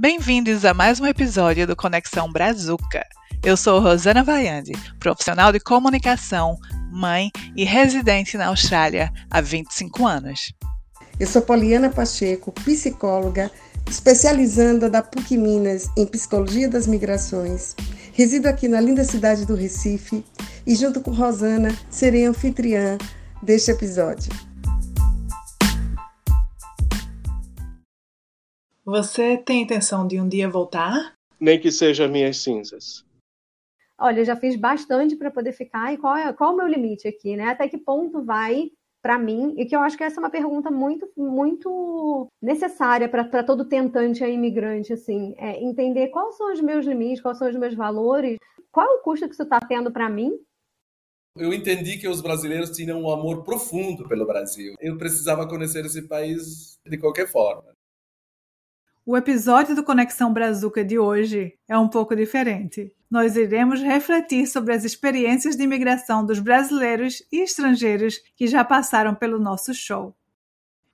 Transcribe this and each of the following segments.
Bem-vindos a mais um episódio do Conexão Brazuca. Eu sou Rosana Vaiande, profissional de comunicação, mãe e residente na Austrália há 25 anos. Eu sou Poliana Pacheco, psicóloga, especializanda da PUC Minas em Psicologia das Migrações. Resido aqui na linda cidade do Recife e, junto com Rosana, serei anfitriã deste episódio. Você tem intenção de um dia voltar? Nem que seja minhas cinzas. Olha, eu já fiz bastante para poder ficar. E qual é, qual é o meu limite aqui, né? Até que ponto vai para mim? E que eu acho que essa é uma pergunta muito, muito necessária para todo tentante a imigrante, assim, é entender quais são os meus limites, quais são os meus valores, qual é o custo que isso está tendo para mim eu entendi que os brasileiros tinham um amor profundo pelo Brasil. Eu precisava conhecer esse país de qualquer forma. O episódio do Conexão Brazuca de hoje é um pouco diferente. Nós iremos refletir sobre as experiências de imigração dos brasileiros e estrangeiros que já passaram pelo nosso show.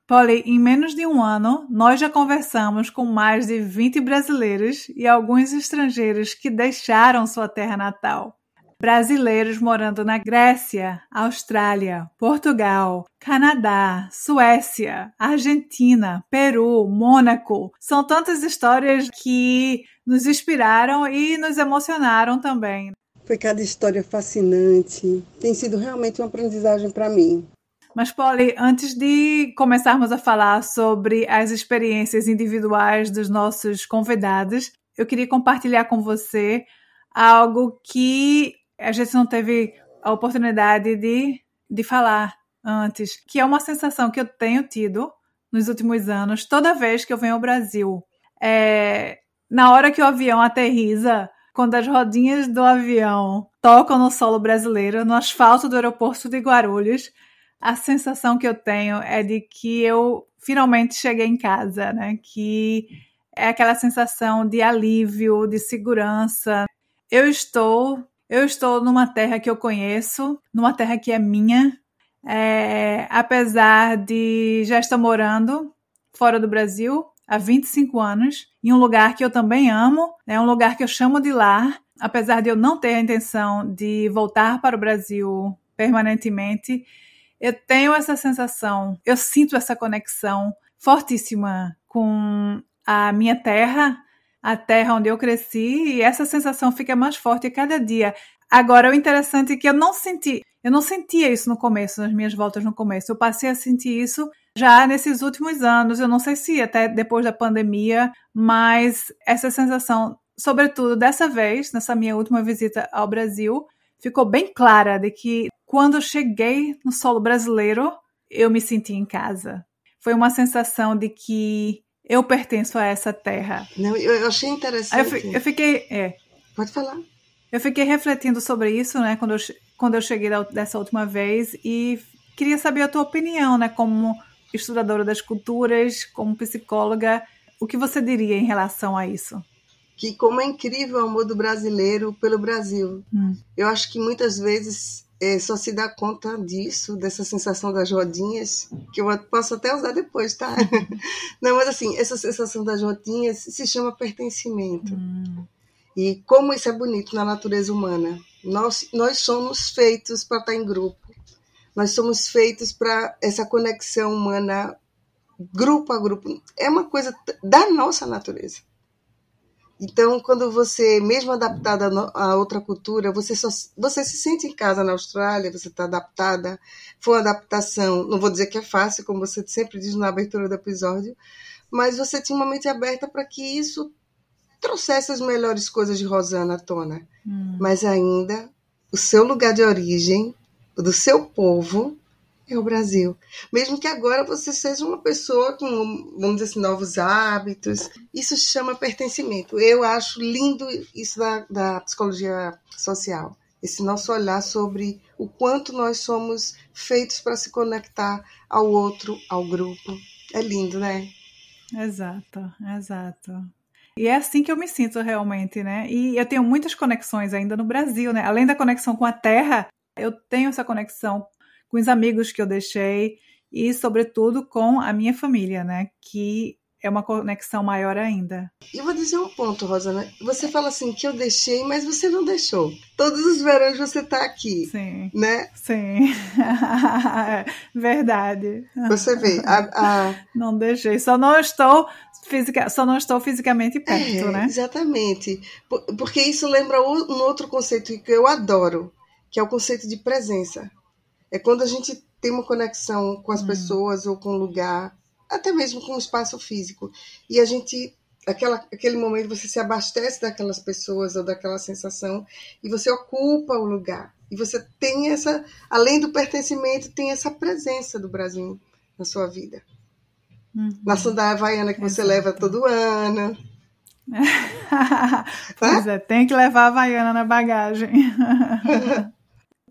Polly, em menos de um ano, nós já conversamos com mais de 20 brasileiros e alguns estrangeiros que deixaram sua terra natal brasileiros morando na Grécia, Austrália, Portugal, Canadá, Suécia, Argentina, Peru, Mônaco. São tantas histórias que nos inspiraram e nos emocionaram também. Foi cada história fascinante. Tem sido realmente uma aprendizagem para mim. Mas, Polly, antes de começarmos a falar sobre as experiências individuais dos nossos convidados, eu queria compartilhar com você algo que a gente não teve a oportunidade de, de falar antes, que é uma sensação que eu tenho tido nos últimos anos, toda vez que eu venho ao Brasil. É, na hora que o avião aterriza, quando as rodinhas do avião tocam no solo brasileiro, no asfalto do aeroporto de Guarulhos, a sensação que eu tenho é de que eu finalmente cheguei em casa, né? Que é aquela sensação de alívio, de segurança. Eu estou eu estou numa terra que eu conheço, numa terra que é minha, é, apesar de já estar morando fora do Brasil há 25 anos, em um lugar que eu também amo, é né, um lugar que eu chamo de lar, apesar de eu não ter a intenção de voltar para o Brasil permanentemente, eu tenho essa sensação, eu sinto essa conexão fortíssima com a minha terra, a terra onde eu cresci e essa sensação fica mais forte a cada dia. Agora, o interessante é que eu não senti, eu não sentia isso no começo, nas minhas voltas no começo. Eu passei a sentir isso já nesses últimos anos. Eu não sei se até depois da pandemia, mas essa sensação, sobretudo dessa vez, nessa minha última visita ao Brasil, ficou bem clara de que quando eu cheguei no solo brasileiro, eu me senti em casa. Foi uma sensação de que eu pertenço a essa terra. Não, eu achei interessante. Eu, eu, fiquei. É. Pode falar. Eu fiquei refletindo sobre isso, né, quando eu, quando eu cheguei dessa última vez e queria saber a tua opinião, né, como estudadora das culturas, como psicóloga, o que você diria em relação a isso? Que como é incrível o amor do brasileiro pelo Brasil. Hum. Eu acho que muitas vezes é, só se dá conta disso, dessa sensação das rodinhas, que eu posso até usar depois, tá? Não, mas assim, essa sensação das rodinhas se chama pertencimento. Hum. E como isso é bonito na natureza humana. Nós, nós somos feitos para estar em grupo. Nós somos feitos para essa conexão humana, grupo a grupo. É uma coisa da nossa natureza. Então, quando você, mesmo adaptada a outra cultura, você, só, você se sente em casa na Austrália, você está adaptada. Foi uma adaptação, não vou dizer que é fácil, como você sempre diz na abertura do episódio, mas você tinha uma mente aberta para que isso trouxesse as melhores coisas de Rosana à tona. Hum. Mas ainda, o seu lugar de origem, do seu povo, é o Brasil. Mesmo que agora você seja uma pessoa com, vamos dizer assim, novos hábitos, isso chama pertencimento. Eu acho lindo isso da, da psicologia social. Esse nosso olhar sobre o quanto nós somos feitos para se conectar ao outro, ao grupo. É lindo, né? Exato, exato. E é assim que eu me sinto realmente, né? E eu tenho muitas conexões ainda no Brasil, né? Além da conexão com a terra, eu tenho essa conexão com os amigos que eu deixei e, sobretudo, com a minha família, né? Que é uma conexão maior ainda. E vou dizer um ponto, Rosana. Você fala assim que eu deixei, mas você não deixou. Todos os verões você está aqui. Sim. Né? Sim. Verdade. Você vê. A, a... Não deixei. Só não estou física, só não estou fisicamente perto, é, né? Exatamente. Porque isso lembra um outro conceito que eu adoro, que é o conceito de presença. É quando a gente tem uma conexão com as hum. pessoas ou com o lugar até mesmo com o espaço físico. E a gente, aquela, aquele momento, você se abastece daquelas pessoas ou daquela sensação e você ocupa o lugar. E você tem essa, além do pertencimento, tem essa presença do Brasil na sua vida. Uhum. Na sandália havaiana que você leva todo ano. pois é, tem que levar a havaiana na bagagem.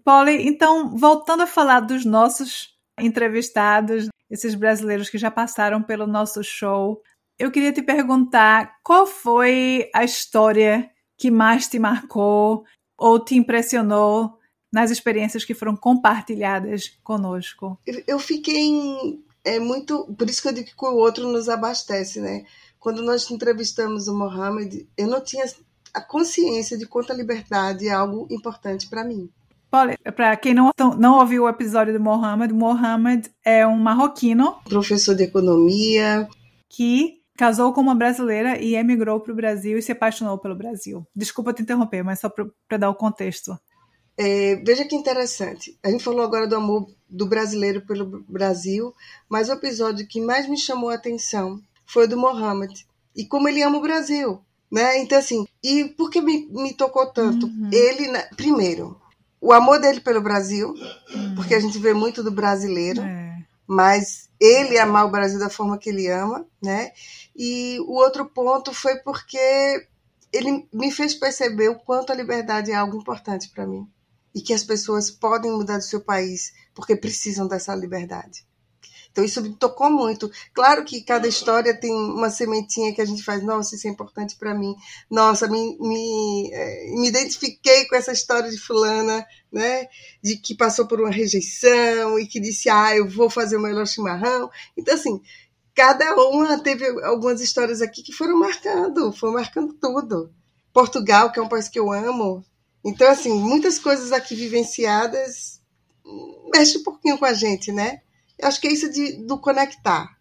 Polly, então, voltando a falar dos nossos entrevistados, esses brasileiros que já passaram pelo nosso show. Eu queria te perguntar qual foi a história que mais te marcou ou te impressionou nas experiências que foram compartilhadas conosco? Eu fiquei é muito, por isso que eu digo que o outro nos abastece, né? Quando nós entrevistamos o Mohamed, eu não tinha a consciência de quanto a liberdade é algo importante para mim. Para quem não, não ouviu o episódio do Mohamed, Mohamed é um marroquino. Professor de economia. Que casou com uma brasileira e emigrou para o Brasil e se apaixonou pelo Brasil. Desculpa te interromper, mas só para dar o contexto. É, veja que interessante. A gente falou agora do amor do brasileiro pelo Brasil, mas o episódio que mais me chamou a atenção foi o do Mohamed. E como ele ama o Brasil. Né? Então, assim, e por que me, me tocou tanto? Uhum. Ele, primeiro, o amor dele pelo Brasil, porque a gente vê muito do brasileiro, é. mas ele amar o Brasil da forma que ele ama, né? E o outro ponto foi porque ele me fez perceber o quanto a liberdade é algo importante para mim e que as pessoas podem mudar do seu país porque precisam dessa liberdade. Então isso me tocou muito. Claro que cada história tem uma sementinha que a gente faz, nossa, isso é importante para mim. Nossa, me, me, é, me identifiquei com essa história de fulana, né? De que passou por uma rejeição e que disse, ah, eu vou fazer o melhor chimarrão. Então, assim, cada uma teve algumas histórias aqui que foram marcando, foram marcando tudo. Portugal, que é um país que eu amo. Então, assim, muitas coisas aqui vivenciadas mexe um pouquinho com a gente, né? Acho que é isso de, do conectar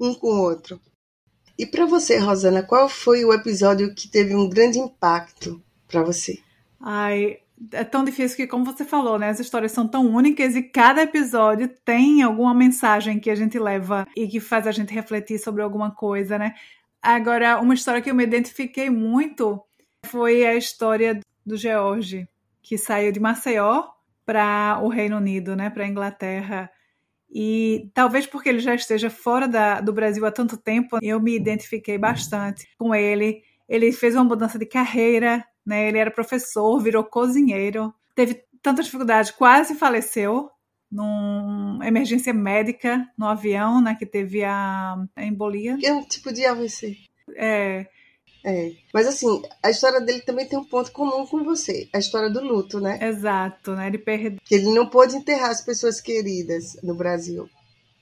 um com o outro. E para você, Rosana, qual foi o episódio que teve um grande impacto para você? Ai, é tão difícil que, como você falou, né? As histórias são tão únicas e cada episódio tem alguma mensagem que a gente leva e que faz a gente refletir sobre alguma coisa, né? Agora, uma história que eu me identifiquei muito foi a história do George, que saiu de Maceió para o Reino Unido, né? Para a Inglaterra e talvez porque ele já esteja fora da, do Brasil há tanto tempo, eu me identifiquei bastante com ele. Ele fez uma mudança de carreira, né? Ele era professor, virou cozinheiro, teve tanta dificuldade, quase faleceu numa emergência médica no avião, né? Que teve a, a embolia. Que é um tipo de AVC. É. É. Mas assim, a história dele também tem um ponto comum com você, a história do luto, né? Exato, né? Ele perdeu. Que ele não pôde enterrar as pessoas queridas no Brasil.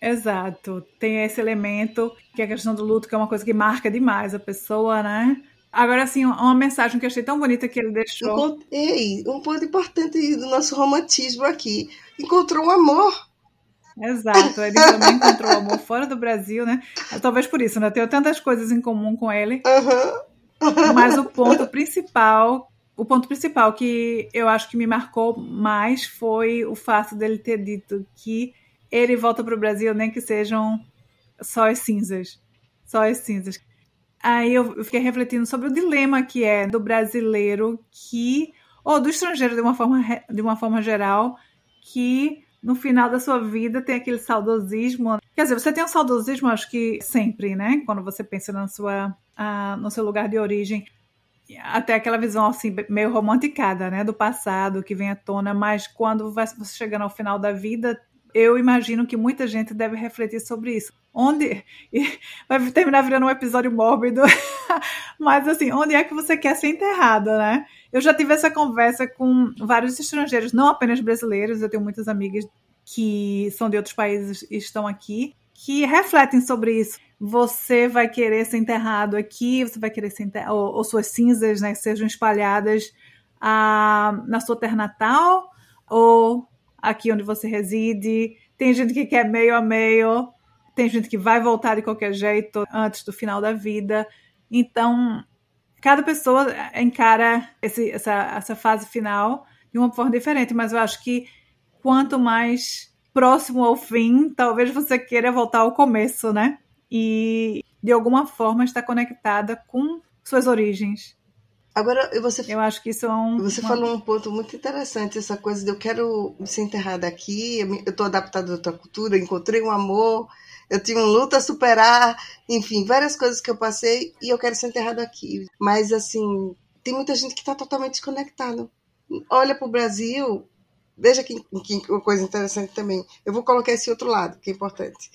Exato. Tem esse elemento que é a questão do luto, que é uma coisa que marca demais a pessoa, né? Agora, assim, uma mensagem que eu achei tão bonita que ele deixou. Ei, um ponto importante do nosso romantismo aqui. Encontrou um amor. Exato, ele também encontrou amor fora do Brasil, né? Talvez por isso, né? Eu tenho tantas coisas em comum com ele. Uhum. Mas o ponto principal, o ponto principal que eu acho que me marcou mais foi o fato dele ter dito que ele volta para o Brasil nem que sejam só as cinzas, só as cinzas. Aí eu fiquei refletindo sobre o dilema que é do brasileiro que ou do estrangeiro de uma forma de uma forma geral que no final da sua vida tem aquele saudosismo. Quer dizer, você tem um saudosismo, acho que sempre, né? Quando você pensa na sua no seu lugar de origem, até aquela visão assim meio romanticada, né, do passado que vem à tona, mas quando você chegando ao final da vida, eu imagino que muita gente deve refletir sobre isso. Onde vai terminar virando um episódio mórbido, mas assim, onde é que você quer ser enterrada, né? Eu já tive essa conversa com vários estrangeiros, não apenas brasileiros, eu tenho muitas amigas que são de outros países e estão aqui, que refletem sobre isso. Você vai querer ser enterrado aqui, você vai querer ser enterrado, ou, ou suas cinzas, né, sejam espalhadas na sua terra natal ou aqui onde você reside. Tem gente que quer meio a meio, tem gente que vai voltar de qualquer jeito antes do final da vida. Então, cada pessoa encara esse, essa, essa fase final de uma forma diferente, mas eu acho que quanto mais próximo ao fim, talvez você queira voltar ao começo, né? E de alguma forma estar conectada com suas origens. Agora, você, eu acho que isso é um. Você uma... falou um ponto muito interessante, essa coisa de eu quero ser enterrada aqui, eu estou adaptada à outra cultura, encontrei um amor, eu tinha um luta a superar, enfim, várias coisas que eu passei e eu quero ser enterrada aqui. Mas, assim, tem muita gente que está totalmente desconectada. Olha para o Brasil, veja que, que coisa interessante também. Eu vou colocar esse outro lado, que é importante.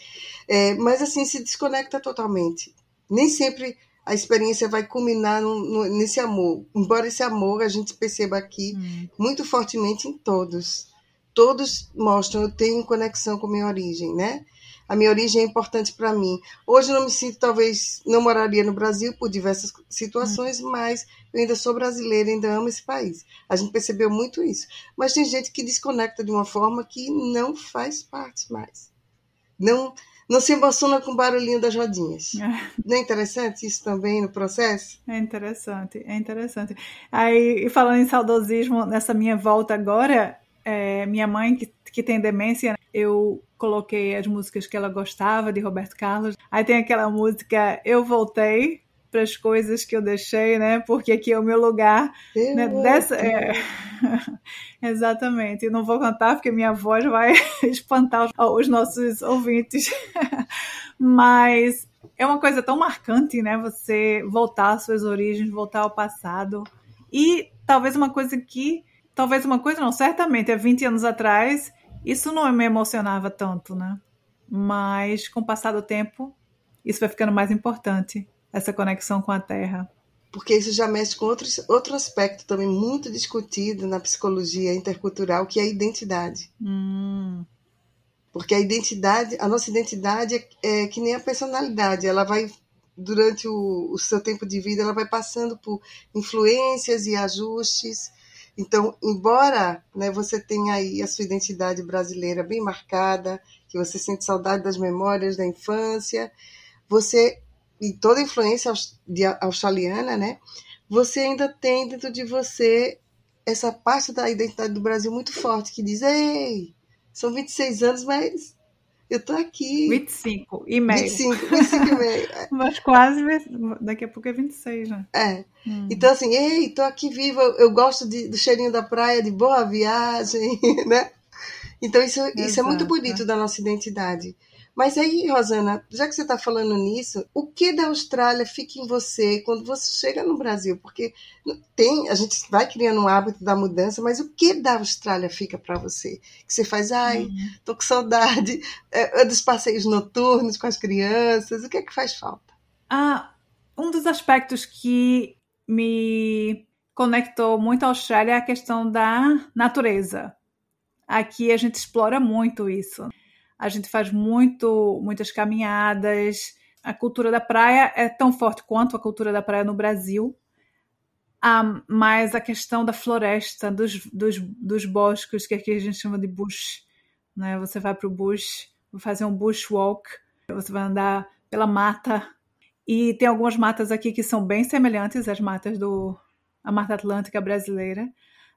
É, mas, assim, se desconecta totalmente. Nem sempre a experiência vai culminar no, no, nesse amor. Embora esse amor a gente perceba aqui hum. muito fortemente em todos. Todos mostram, eu tenho conexão com minha origem, né? A minha origem é importante para mim. Hoje eu não me sinto, talvez, não moraria no Brasil por diversas situações, hum. mas eu ainda sou brasileira, ainda amo esse país. A gente percebeu muito isso. Mas tem gente que desconecta de uma forma que não faz parte mais. Não, não se emociona com o barulhinho das rodinhas. É. Não é interessante isso também no processo? É interessante, é interessante. Aí, falando em saudosismo, nessa minha volta agora, é, minha mãe, que, que tem demência, eu coloquei as músicas que ela gostava de Roberto Carlos. Aí tem aquela música Eu Voltei, para as coisas que eu deixei, né? Porque aqui é o meu lugar. Né? Dessa, é... Exatamente. não vou cantar porque minha voz vai espantar os nossos ouvintes. Mas é uma coisa tão marcante, né? Você voltar às suas origens, voltar ao passado. E talvez uma coisa que. Talvez uma coisa, não, certamente, há 20 anos atrás, isso não me emocionava tanto, né? Mas com o passar do tempo, isso vai ficando mais importante essa conexão com a Terra. Porque isso já mexe com outro, outro aspecto também muito discutido na psicologia intercultural, que é a identidade. Hum. Porque a identidade, a nossa identidade é, é que nem a personalidade, ela vai durante o, o, seu tempo de vida, ela vai passando por influências e ajustes. Então, embora né, você tenha aí a sua identidade brasileira bem marcada, que você sente saudade das memórias da infância, você e toda a influência australiana, né? Você ainda tem dentro de você essa parte da identidade do Brasil muito forte que diz: "Ei, são 26 anos, mas eu tô aqui". 25 e meio. 25, 25 e meio. mas quase daqui a pouco é 26, né? É. Hum. Então assim, ei, tô aqui viva, eu gosto de, do cheirinho da praia, de boa viagem, né? Então isso, isso é muito bonito da nossa identidade. Mas aí, Rosana, já que você está falando nisso, o que da Austrália fica em você quando você chega no Brasil? Porque tem, a gente vai criando um hábito da mudança, mas o que da Austrália fica para você? Que você faz, ai, uhum. tô com saudade é, é, dos passeios noturnos com as crianças, o que é que faz falta? Ah, um dos aspectos que me conectou muito à Austrália é a questão da natureza. Aqui a gente explora muito isso a gente faz muito, muitas caminhadas. A cultura da praia é tão forte quanto a cultura da praia no Brasil, ah, mas a questão da floresta, dos, dos, dos bosques, que aqui a gente chama de bush, né? Você vai para o bush, fazer um bushwalk, você vai andar pela mata, e tem algumas matas aqui que são bem semelhantes às matas do a Mata Atlântica brasileira,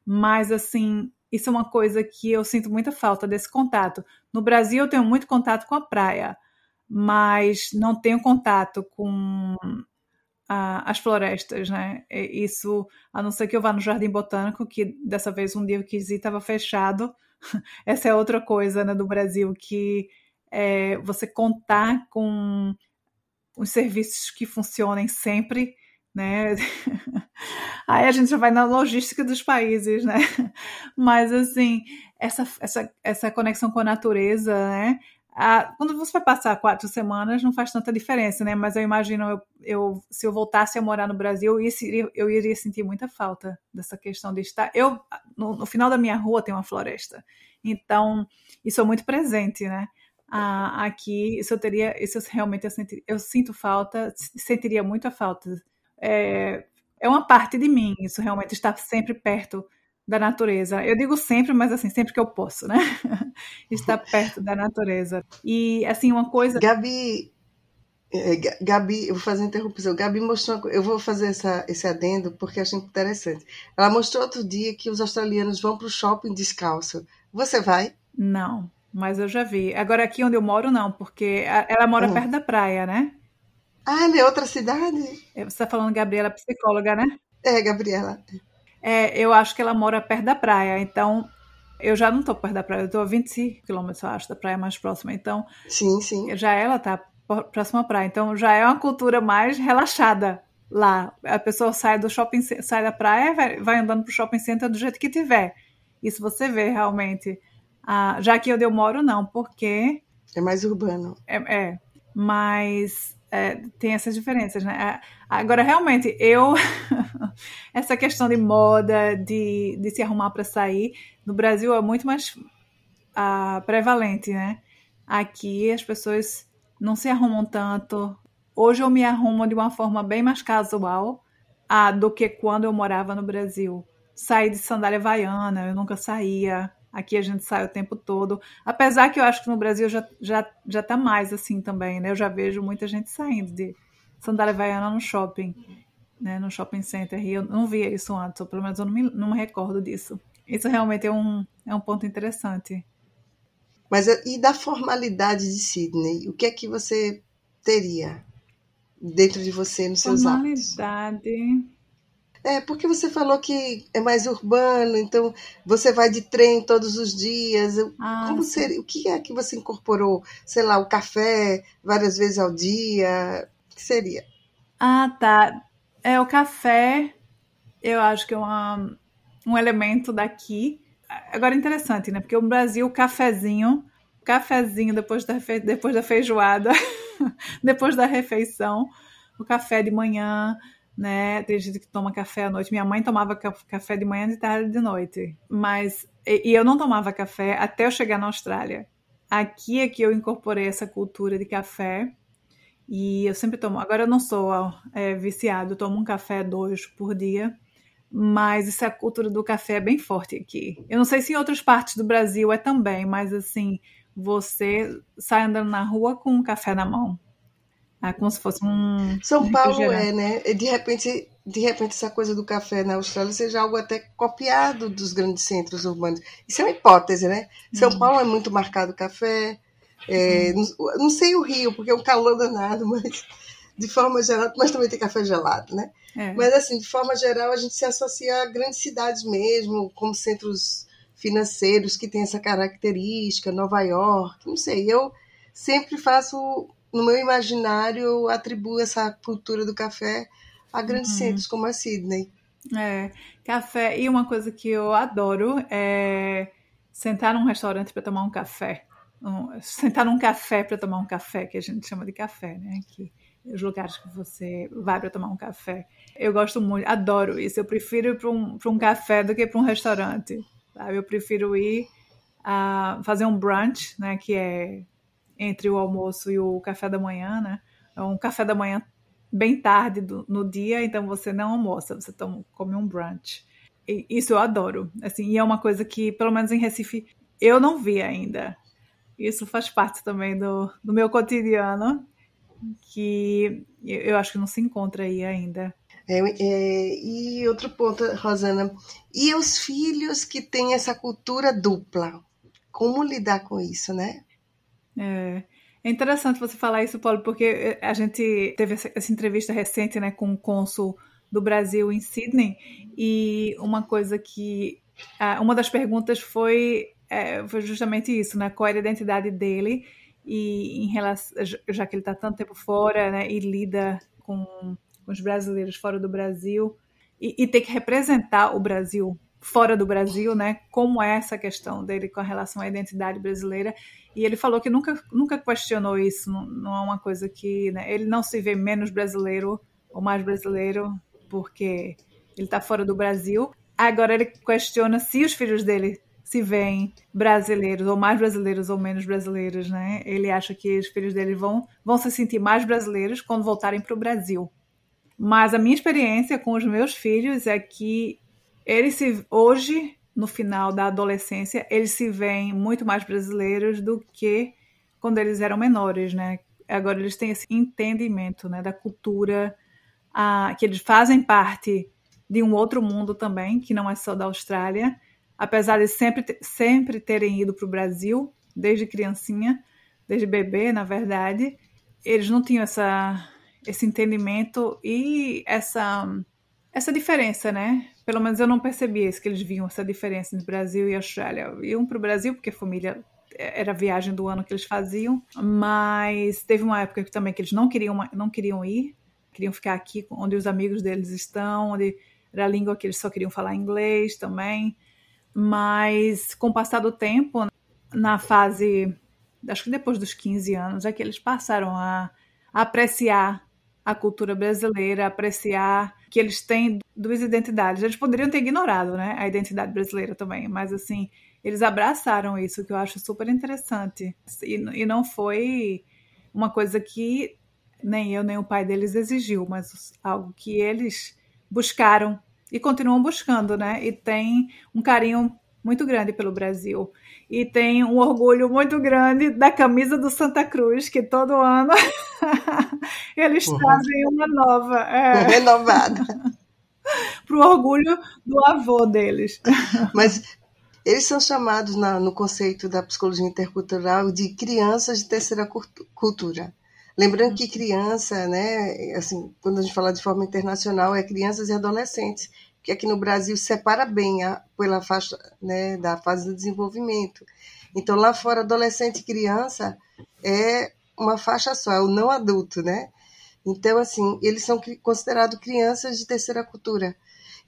mas assim, isso é uma coisa que eu sinto muita falta desse contato. No Brasil, eu tenho muito contato com a praia, mas não tenho contato com as florestas, né? Isso, a não ser que eu vá no Jardim Botânico, que dessa vez um dia eu quis ir estava fechado. Essa é outra coisa né, do Brasil, que é você contar com os serviços que funcionem sempre né? Aí a gente já vai na logística dos países, né? Mas assim, essa, essa, essa conexão com a natureza, né? Ah, quando você vai passar quatro semanas, não faz tanta diferença, né? Mas eu imagino, eu, eu, se eu voltasse a morar no Brasil, eu iria, eu iria sentir muita falta dessa questão de estar. Eu, no, no, final da minha rua, tem uma floresta. Então, isso é muito presente, né? ah, aqui, isso eu teria, isso eu realmente eu, senti, eu sinto falta, sentiria muita falta. É, é uma parte de mim, isso realmente estar sempre perto da natureza. Eu digo sempre, mas assim, sempre que eu posso, né? estar perto da natureza. E assim, uma coisa. Gabi, é, Gabi, eu vou fazer uma interrupção. Gabi mostrou, eu vou fazer essa, esse adendo porque achei interessante. Ela mostrou outro dia que os australianos vão para o shopping descalço. Você vai? Não, mas eu já vi. Agora aqui onde eu moro não, porque ela mora uhum. perto da praia, né? Ah, é outra cidade? É, você está falando Gabriela, psicóloga, né? É, Gabriela. É, eu acho que ela mora perto da praia, então eu já não estou perto da praia, eu estou a 25 quilômetros, acho, da praia mais próxima. Então, sim, sim. Já ela está próxima à praia, então já é uma cultura mais relaxada lá. A pessoa sai do shopping, sai da praia, vai, vai andando pro shopping center do jeito que tiver. Isso você vê realmente. Ah, já que onde eu moro, não, porque. É mais urbano. É, é mas é, tem essas diferenças, né? Agora, realmente, eu. essa questão de moda, de, de se arrumar para sair, no Brasil é muito mais uh, prevalente, né? Aqui as pessoas não se arrumam tanto. Hoje eu me arrumo de uma forma bem mais casual uh, do que quando eu morava no Brasil. Saí de sandália havaiana, eu nunca saía. Aqui a gente sai o tempo todo. Apesar que eu acho que no Brasil já, já, já tá mais assim também, né? Eu já vejo muita gente saindo de sandália havaiana no shopping, né? No shopping center. E eu não via isso antes, ou pelo menos eu não me, não me recordo disso. Isso realmente é um, é um ponto interessante. Mas e da formalidade de Sydney? O que é que você teria dentro de você nos seus formalidade. hábitos? Formalidade. É, porque você falou que é mais urbano, então você vai de trem todos os dias. Ah, Como seria, o que é que você incorporou? Sei lá, o café várias vezes ao dia? O que seria? Ah, tá. É, o café, eu acho que é uma, um elemento daqui. Agora, interessante, né? Porque o Brasil, o cafezinho, cafezinho depois da, depois da feijoada, depois da refeição, o café de manhã, né? Gente que toma café à noite. Minha mãe tomava café de manhã, de tarde e de noite. Mas e, eu não tomava café até eu chegar na Austrália. Aqui é que eu incorporei essa cultura de café. E eu sempre tomo. Agora eu não sou é, viciado, tomo um café dois por dia. Mas essa cultura do café é bem forte aqui. Eu não sei se em outras partes do Brasil é também, mas assim, você sai andando na rua com um café na mão. É como se fosse um. São Paulo é, né? De repente, de repente, essa coisa do café na Austrália seja algo até copiado dos grandes centros urbanos. Isso é uma hipótese, né? São hum. Paulo é muito marcado café. É, hum. não, não, sei o Rio, porque é um calor danado, mas de forma geral, mas também tem café gelado, né? É. Mas assim, de forma geral, a gente se associa a grandes cidades mesmo, como centros financeiros que têm essa característica, Nova York, não sei. Eu sempre faço no meu imaginário, eu atribuo essa cultura do café a grandes uhum. centros como a Sydney. É, café. E uma coisa que eu adoro é sentar num restaurante para tomar um café. Um, sentar num café para tomar um café, que a gente chama de café, né? Que, os lugares que você vai para tomar um café. Eu gosto muito, adoro isso. Eu prefiro ir para um, um café do que para um restaurante. Sabe? Eu prefiro ir a fazer um brunch, né? Que é entre o almoço e o café da manhã, né? É um café da manhã bem tarde do, no dia, então você não almoça, você toma, come um brunch. E isso eu adoro, assim, e é uma coisa que, pelo menos em Recife, eu não vi ainda. Isso faz parte também do, do meu cotidiano, que eu acho que não se encontra aí ainda. É, é, e outro ponto, Rosana, e os filhos que têm essa cultura dupla? Como lidar com isso, né? É. É interessante você falar isso, Paulo, porque a gente teve essa entrevista recente né, com o cônsul do Brasil em Sydney, e uma coisa que. Uma das perguntas foi, é, foi justamente isso, né? Qual era a identidade dele, e em relação, já que ele está tanto tempo fora né, e lida com, com, os brasileiros fora do Brasil, e, e ter que representar o Brasil fora do Brasil, né? Como é essa questão dele com relação à identidade brasileira? E ele falou que nunca, nunca questionou isso, não, não é uma coisa que. Né? Ele não se vê menos brasileiro ou mais brasileiro porque ele está fora do Brasil. Agora ele questiona se os filhos dele se veem brasileiros, ou mais brasileiros ou menos brasileiros, né? Ele acha que os filhos dele vão, vão se sentir mais brasileiros quando voltarem para o Brasil. Mas a minha experiência com os meus filhos é que eles se, hoje, no final da adolescência, eles se veem muito mais brasileiros do que quando eles eram menores, né? Agora eles têm esse entendimento, né, da cultura, a, que eles fazem parte de um outro mundo também, que não é só da Austrália apesar de sempre, sempre terem ido para o Brasil, desde criancinha, desde bebê, na verdade, eles não tinham essa, esse entendimento e essa, essa diferença, né? Pelo menos eu não percebia isso, que eles viam essa diferença entre Brasil e Austrália. Iam para o Brasil porque a família era a viagem do ano que eles faziam, mas teve uma época também que eles não queriam, não queriam ir, queriam ficar aqui onde os amigos deles estão, onde era a língua que eles só queriam falar inglês também. Mas com o passar do tempo, na fase, acho que depois dos 15 anos, é que eles passaram a, a apreciar a cultura brasileira, apreciar que eles têm duas identidades. Eles poderiam ter ignorado, né, a identidade brasileira também, mas assim, eles abraçaram isso, que eu acho super interessante. E, e não foi uma coisa que nem eu nem o pai deles exigiu, mas algo que eles buscaram e continuam buscando, né? E tem um carinho muito grande pelo Brasil. E tem um orgulho muito grande da camisa do Santa Cruz, que todo ano eles uhum. trazem uma nova. É. Renovada. Para o orgulho do avô deles. Mas eles são chamados na, no conceito da psicologia intercultural de crianças de terceira cultura. Lembrando que criança, né, assim, quando a gente fala de forma internacional, é crianças e adolescentes, que aqui no Brasil separa bem a, pela faixa né, da fase do desenvolvimento. Então, lá fora, adolescente e criança é uma faixa só, é o não adulto, né? Então, assim, eles são considerados crianças de terceira cultura.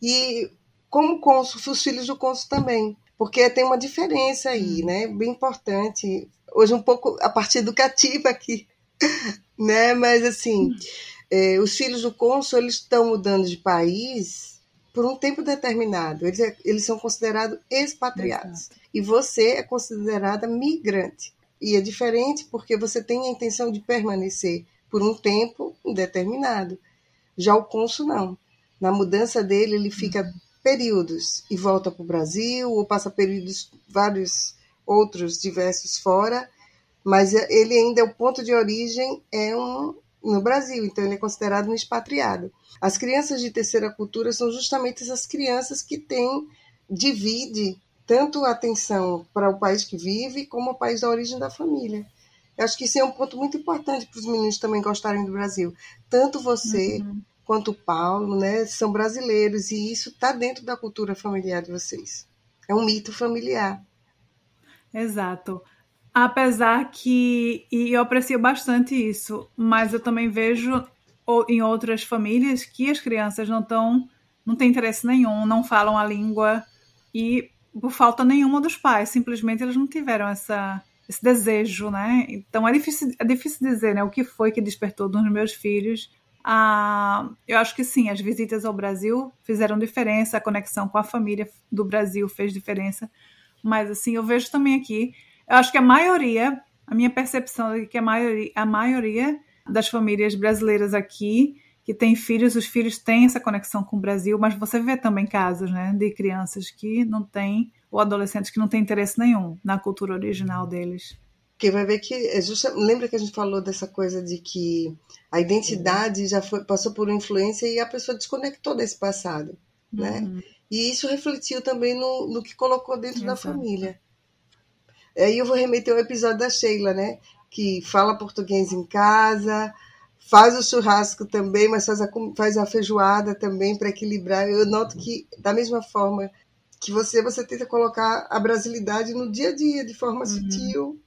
E como cônsul, os filhos do cônsul também, porque tem uma diferença aí, né? Bem importante. Hoje um pouco a parte educativa aqui, né? Mas assim, é, os filhos do cônsul eles estão mudando de país por um tempo determinado. Eles, é, eles são considerados expatriados. Exato. E você é considerada migrante. E é diferente porque você tem a intenção de permanecer por um tempo indeterminado. Já o cônsul não. Na mudança dele, ele fica uhum. períodos e volta para o Brasil, ou passa períodos vários outros diversos fora, mas ele ainda é o ponto de origem é um no Brasil, então ele é considerado um expatriado. As crianças de terceira cultura são justamente essas crianças que têm divide tanto a atenção para o país que vive como o país da origem da família. Eu acho que isso é um ponto muito importante para os meninos também gostarem do Brasil. Tanto você uhum. quanto o Paulo, né, são brasileiros e isso está dentro da cultura familiar de vocês. É um mito familiar. Exato. Apesar que, e eu aprecio bastante isso, mas eu também vejo em outras famílias que as crianças não estão, não têm interesse nenhum, não falam a língua e por falta nenhuma dos pais, simplesmente eles não tiveram essa, esse desejo, né? Então é difícil, é difícil dizer, né? O que foi que despertou nos meus filhos. Ah, eu acho que sim, as visitas ao Brasil fizeram diferença, a conexão com a família do Brasil fez diferença, mas assim eu vejo também aqui eu acho que a maioria, a minha percepção é que a maioria, a maioria das famílias brasileiras aqui que têm filhos, os filhos têm essa conexão com o Brasil, mas você vê também casos, né, de crianças que não têm ou adolescentes que não têm interesse nenhum na cultura original deles. Que vai ver que é justa, lembra que a gente falou dessa coisa de que a identidade já foi, passou por uma influência e a pessoa desconectou desse passado, né? Uhum. E isso refletiu também no, no que colocou dentro Exato. da família. Aí eu vou remeter ao episódio da Sheila, né? Que fala português em casa, faz o churrasco também, mas faz a, faz a feijoada também para equilibrar. Eu noto que, da mesma forma que você, você tenta colocar a brasilidade no dia a dia, de forma uhum. sutil,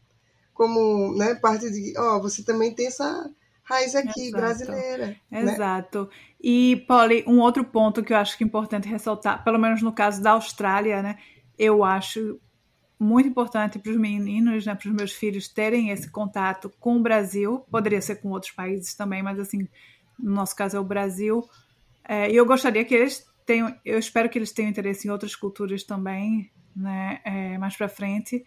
como né, parte de. Ó, oh, você também tem essa raiz aqui, Exato. brasileira. Né? Exato. Né? E, Polly, um outro ponto que eu acho que é importante ressaltar, pelo menos no caso da Austrália, né? Eu acho muito importante para os meninos, né, para os meus filhos terem esse contato com o Brasil. Poderia ser com outros países também, mas assim, no nosso caso é o Brasil. É, e eu gostaria que eles tenham, eu espero que eles tenham interesse em outras culturas também, né, é, mais para frente,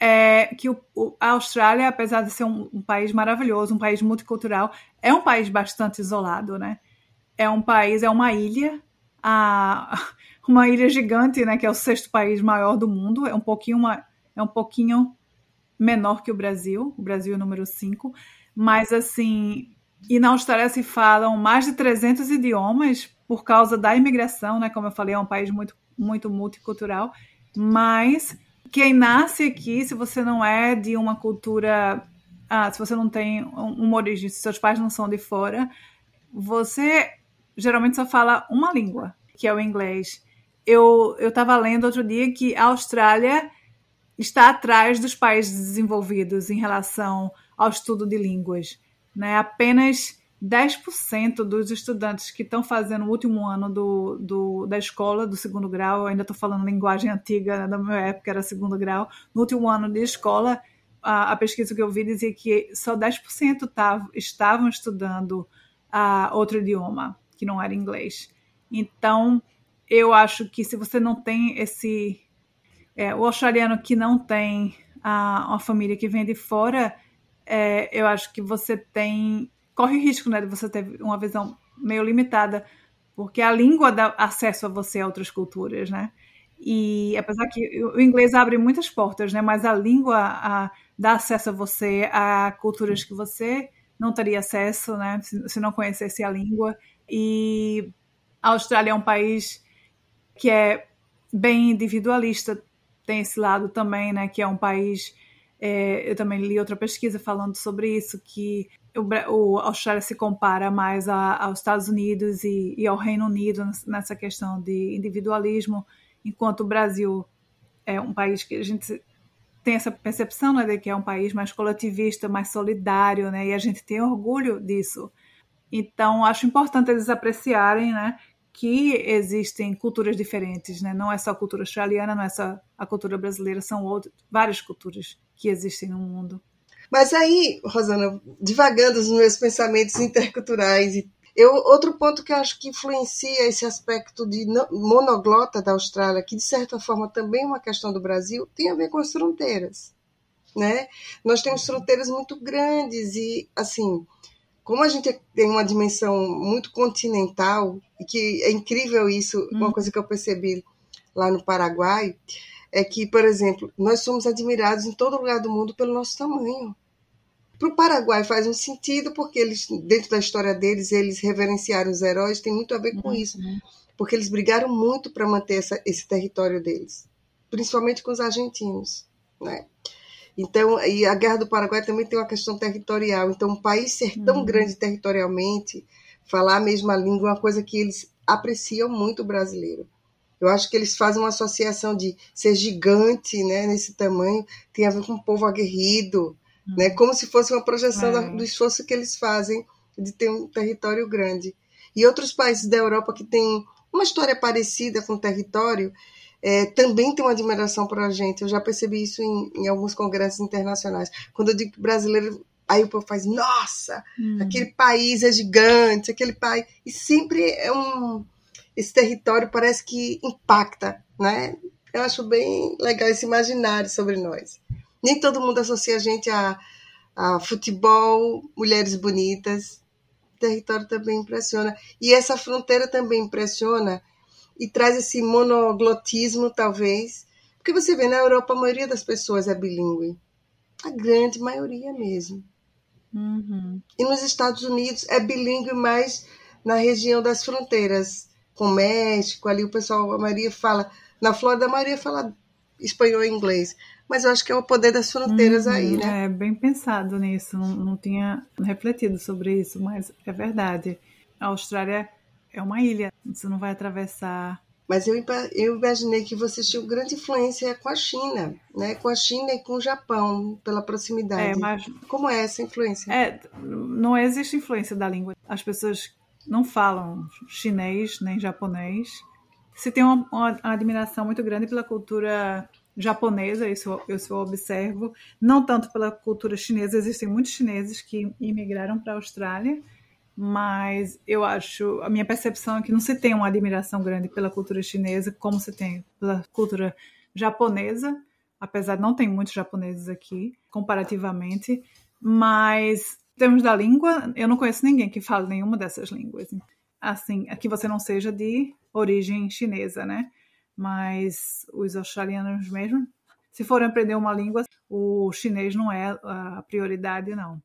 é que o, o, a Austrália, apesar de ser um, um, país maravilhoso, um país multicultural, é um país bastante isolado, né? É um país, é uma ilha, a, uma ilha gigante, né? Que é o sexto país maior do mundo, é um pouquinho, uma, é um pouquinho menor que o Brasil, o Brasil é o número 5, mas assim, e na Austrália se falam mais de 300 idiomas por causa da imigração, né? Como eu falei, é um país muito, muito multicultural, mas quem nasce aqui, se você não é de uma cultura, ah, se você não tem uma origem, se seus pais não são de fora, você geralmente só fala uma língua, que é o inglês. Eu estava lendo outro dia que a Austrália está atrás dos países desenvolvidos em relação ao estudo de línguas. Né? Apenas 10% dos estudantes que estão fazendo o último ano do, do, da escola, do segundo grau, ainda estou falando linguagem antiga, né, da minha época era segundo grau, no último ano de escola, a, a pesquisa que eu vi dizia que só 10% tavam, estavam estudando uh, outro idioma, que não era inglês. Então, eu acho que se você não tem esse é, o australiano que não tem a, uma família que vem de fora, é, eu acho que você tem corre o risco né, de você ter uma visão meio limitada, porque a língua dá acesso a você a outras culturas, né? E apesar que o inglês abre muitas portas, né? Mas a língua a, dá acesso a você a culturas que você não teria acesso, né? Se, se não conhecesse a língua. E a Austrália é um país que é bem individualista tem esse lado também, né, que é um país. É, eu também li outra pesquisa falando sobre isso, que o, o Austrália se compara mais a, aos Estados Unidos e, e, ao Reino Unido nessa questão de individualismo, enquanto o Brasil é um país que a gente tem essa percepção né, de que é um país mais coletivista, mais solidário, né, e a gente tem orgulho disso. Então, acho importante eles apreciarem né, que existem culturas diferentes, né? Não é só a cultura australiana, não é só a cultura brasileira, são outras, várias culturas que existem no mundo. Mas aí, Rosana, divagando os meus pensamentos interculturais, eu, outro ponto que eu acho que influencia esse aspecto de monoglota da Austrália, que de certa forma também é uma questão do Brasil, tem a ver com as fronteiras. Né? Nós temos fronteiras muito grandes e, assim, como a gente tem uma dimensão muito continental, e que é incrível isso, hum. uma coisa que eu percebi lá no Paraguai, é que, por exemplo, nós somos admirados em todo lugar do mundo pelo nosso tamanho. Para o Paraguai faz um sentido, porque eles, dentro da história deles, eles reverenciaram os heróis, tem muito a ver com uhum. isso. Porque eles brigaram muito para manter essa, esse território deles, principalmente com os argentinos. Né? Então, e a Guerra do Paraguai também tem uma questão territorial. Então, um país ser tão uhum. grande territorialmente, falar a mesma língua é uma coisa que eles apreciam muito o brasileiro. Eu acho que eles fazem uma associação de ser gigante, né, nesse tamanho, tem a ver com um povo aguerrido, uhum. né, como se fosse uma projeção é. do esforço que eles fazem de ter um território grande. E outros países da Europa que têm uma história parecida com o território, é, também tem uma admiração para a gente. Eu já percebi isso em, em, alguns congressos internacionais. Quando eu digo brasileiro, aí o povo faz, nossa, hum. aquele país é gigante, aquele país. E sempre é um. Esse território parece que impacta, né? Eu acho bem legal esse imaginário sobre nós. Nem todo mundo associa a gente a, a futebol, mulheres bonitas. O território também impressiona. E essa fronteira também impressiona e traz esse monoglotismo, talvez. Porque você vê, na Europa, a maioria das pessoas é bilíngue. A grande maioria mesmo. Uhum. E nos Estados Unidos é bilíngue mais na região das fronteiras, com o México, ali o pessoal, a maioria fala. Na Flórida, a maioria fala espanhol e inglês. Mas eu acho que é o poder das fronteiras uhum, aí, né? É, bem pensado nisso. Não, não tinha refletido sobre isso, mas é verdade. A Austrália é uma ilha, você não vai atravessar. Mas eu, eu imaginei que vocês tinham grande influência com a China, né? Com a China e com o Japão, pela proximidade. É, mas... Como é essa influência? É, não existe influência da língua. As pessoas não falam chinês nem japonês. Se tem uma, uma admiração muito grande pela cultura japonesa, isso, isso eu observo. Não tanto pela cultura chinesa, existem muitos chineses que imigraram para a Austrália mas eu acho, a minha percepção é que não se tem uma admiração grande pela cultura chinesa como se tem pela cultura japonesa, apesar de não tem muitos japoneses aqui, comparativamente, mas em termos da língua, eu não conheço ninguém que fale nenhuma dessas línguas. Assim, que você não seja de origem chinesa, né? Mas os australianos mesmo, se forem aprender uma língua, o chinês não é a prioridade, não.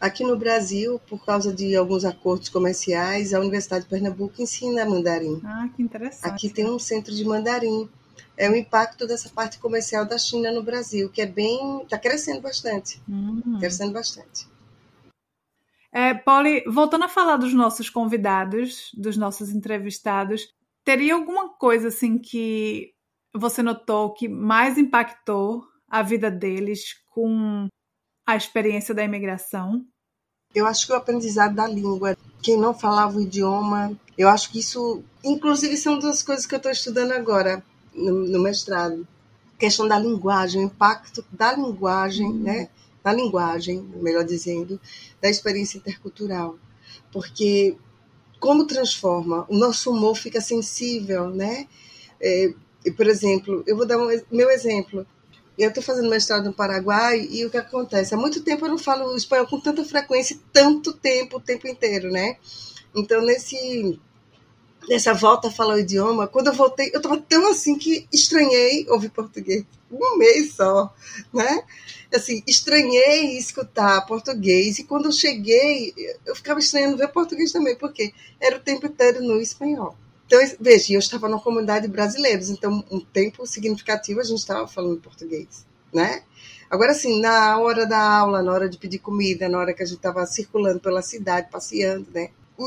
Aqui no Brasil, por causa de alguns acordos comerciais, a Universidade de Pernambuco ensina mandarim. Ah, que interessante. Aqui tem um centro de mandarim. É o impacto dessa parte comercial da China no Brasil, que é bem. está crescendo bastante. Hum. Crescendo bastante. É, Polly, voltando a falar dos nossos convidados, dos nossos entrevistados, teria alguma coisa assim que você notou que mais impactou a vida deles com a experiência da imigração? Eu acho que o aprendizado da língua, quem não falava o idioma, eu acho que isso, inclusive, são duas coisas que eu estou estudando agora no, no, mestrado. A questão da linguagem, o impacto da linguagem, uhum. né? Da linguagem, melhor dizendo, da experiência intercultural. Porque como transforma, o nosso humor fica sensível, né? É, por exemplo, eu vou dar um meu exemplo eu estou fazendo mestrado no Paraguai e o que acontece? Há muito tempo eu não falo espanhol com tanta frequência, tanto tempo, o tempo inteiro, né? Então, nesse, nessa volta a falar o idioma, quando eu voltei, eu estava tão assim que estranhei ouvir português. Um mês só, né? Assim, estranhei escutar português e quando eu cheguei, eu ficava estranhando ver português também, porque era o tempo inteiro no espanhol. Então, veja, eu estava numa comunidade de brasileiros, então um tempo significativo a gente estava falando português, né? Agora, assim, na hora da aula, na hora de pedir comida, na hora que a gente estava circulando pela cidade, passeando, né? O,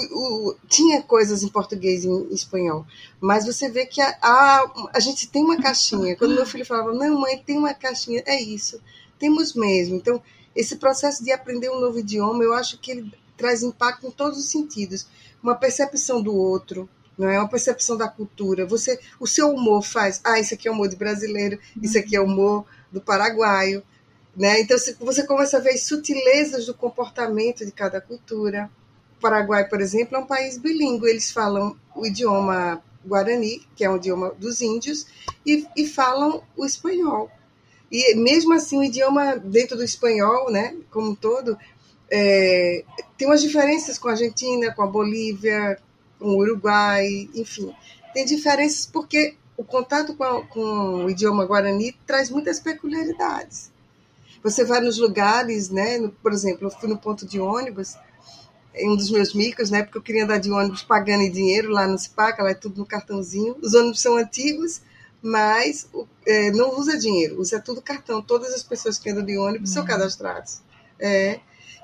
o, tinha coisas em português e em espanhol, mas você vê que a, a, a gente tem uma caixinha. Quando meu filho falava, não, mãe, tem uma caixinha, é isso, temos mesmo. Então, esse processo de aprender um novo idioma, eu acho que ele traz impacto em todos os sentidos. Uma percepção do outro, não é uma percepção da cultura. Você, o seu humor faz, ah, isso aqui é humor de brasileiro, isso aqui é humor do paraguaio, né? Então você começa a ver as sutilezas do comportamento de cada cultura. O Paraguai, por exemplo, é um país bilíngue. Eles falam o idioma guarani, que é o idioma dos índios, e, e falam o espanhol. E mesmo assim, o idioma dentro do espanhol, né, como um todo, é, tem umas diferenças com a Argentina, com a Bolívia, com o Uruguai, enfim. Tem diferenças porque o contato com, a, com o idioma guarani traz muitas peculiaridades. Você vai nos lugares, né? No, por exemplo, eu fui no ponto de ônibus, em um dos meus micos, né? Porque eu queria andar de ônibus pagando em dinheiro lá no SPAC, lá é tudo no cartãozinho. Os ônibus são antigos, mas é, não usa dinheiro, usa tudo cartão. Todas as pessoas que andam de ônibus uhum. são cadastradas. É.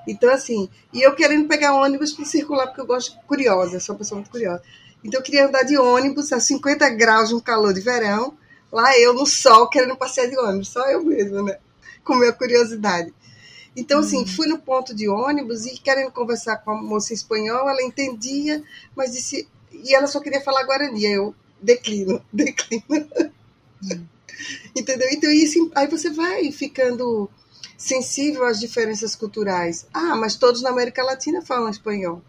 Então, assim, e eu querendo pegar ônibus para circular, porque eu gosto curiosa, sou uma pessoa muito curiosa. Então, eu queria andar de ônibus a 50 graus um calor de verão, lá eu no sol, querendo passear de ônibus, só eu mesma, né? Com minha curiosidade. Então, assim, uhum. fui no ponto de ônibus e querendo conversar com a moça em espanhol, ela entendia, mas disse. E ela só queria falar guarani. Eu declino, declino. Uhum. Entendeu? Então, isso, aí você vai ficando sensível às diferenças culturais. Ah, mas todos na América Latina falam espanhol,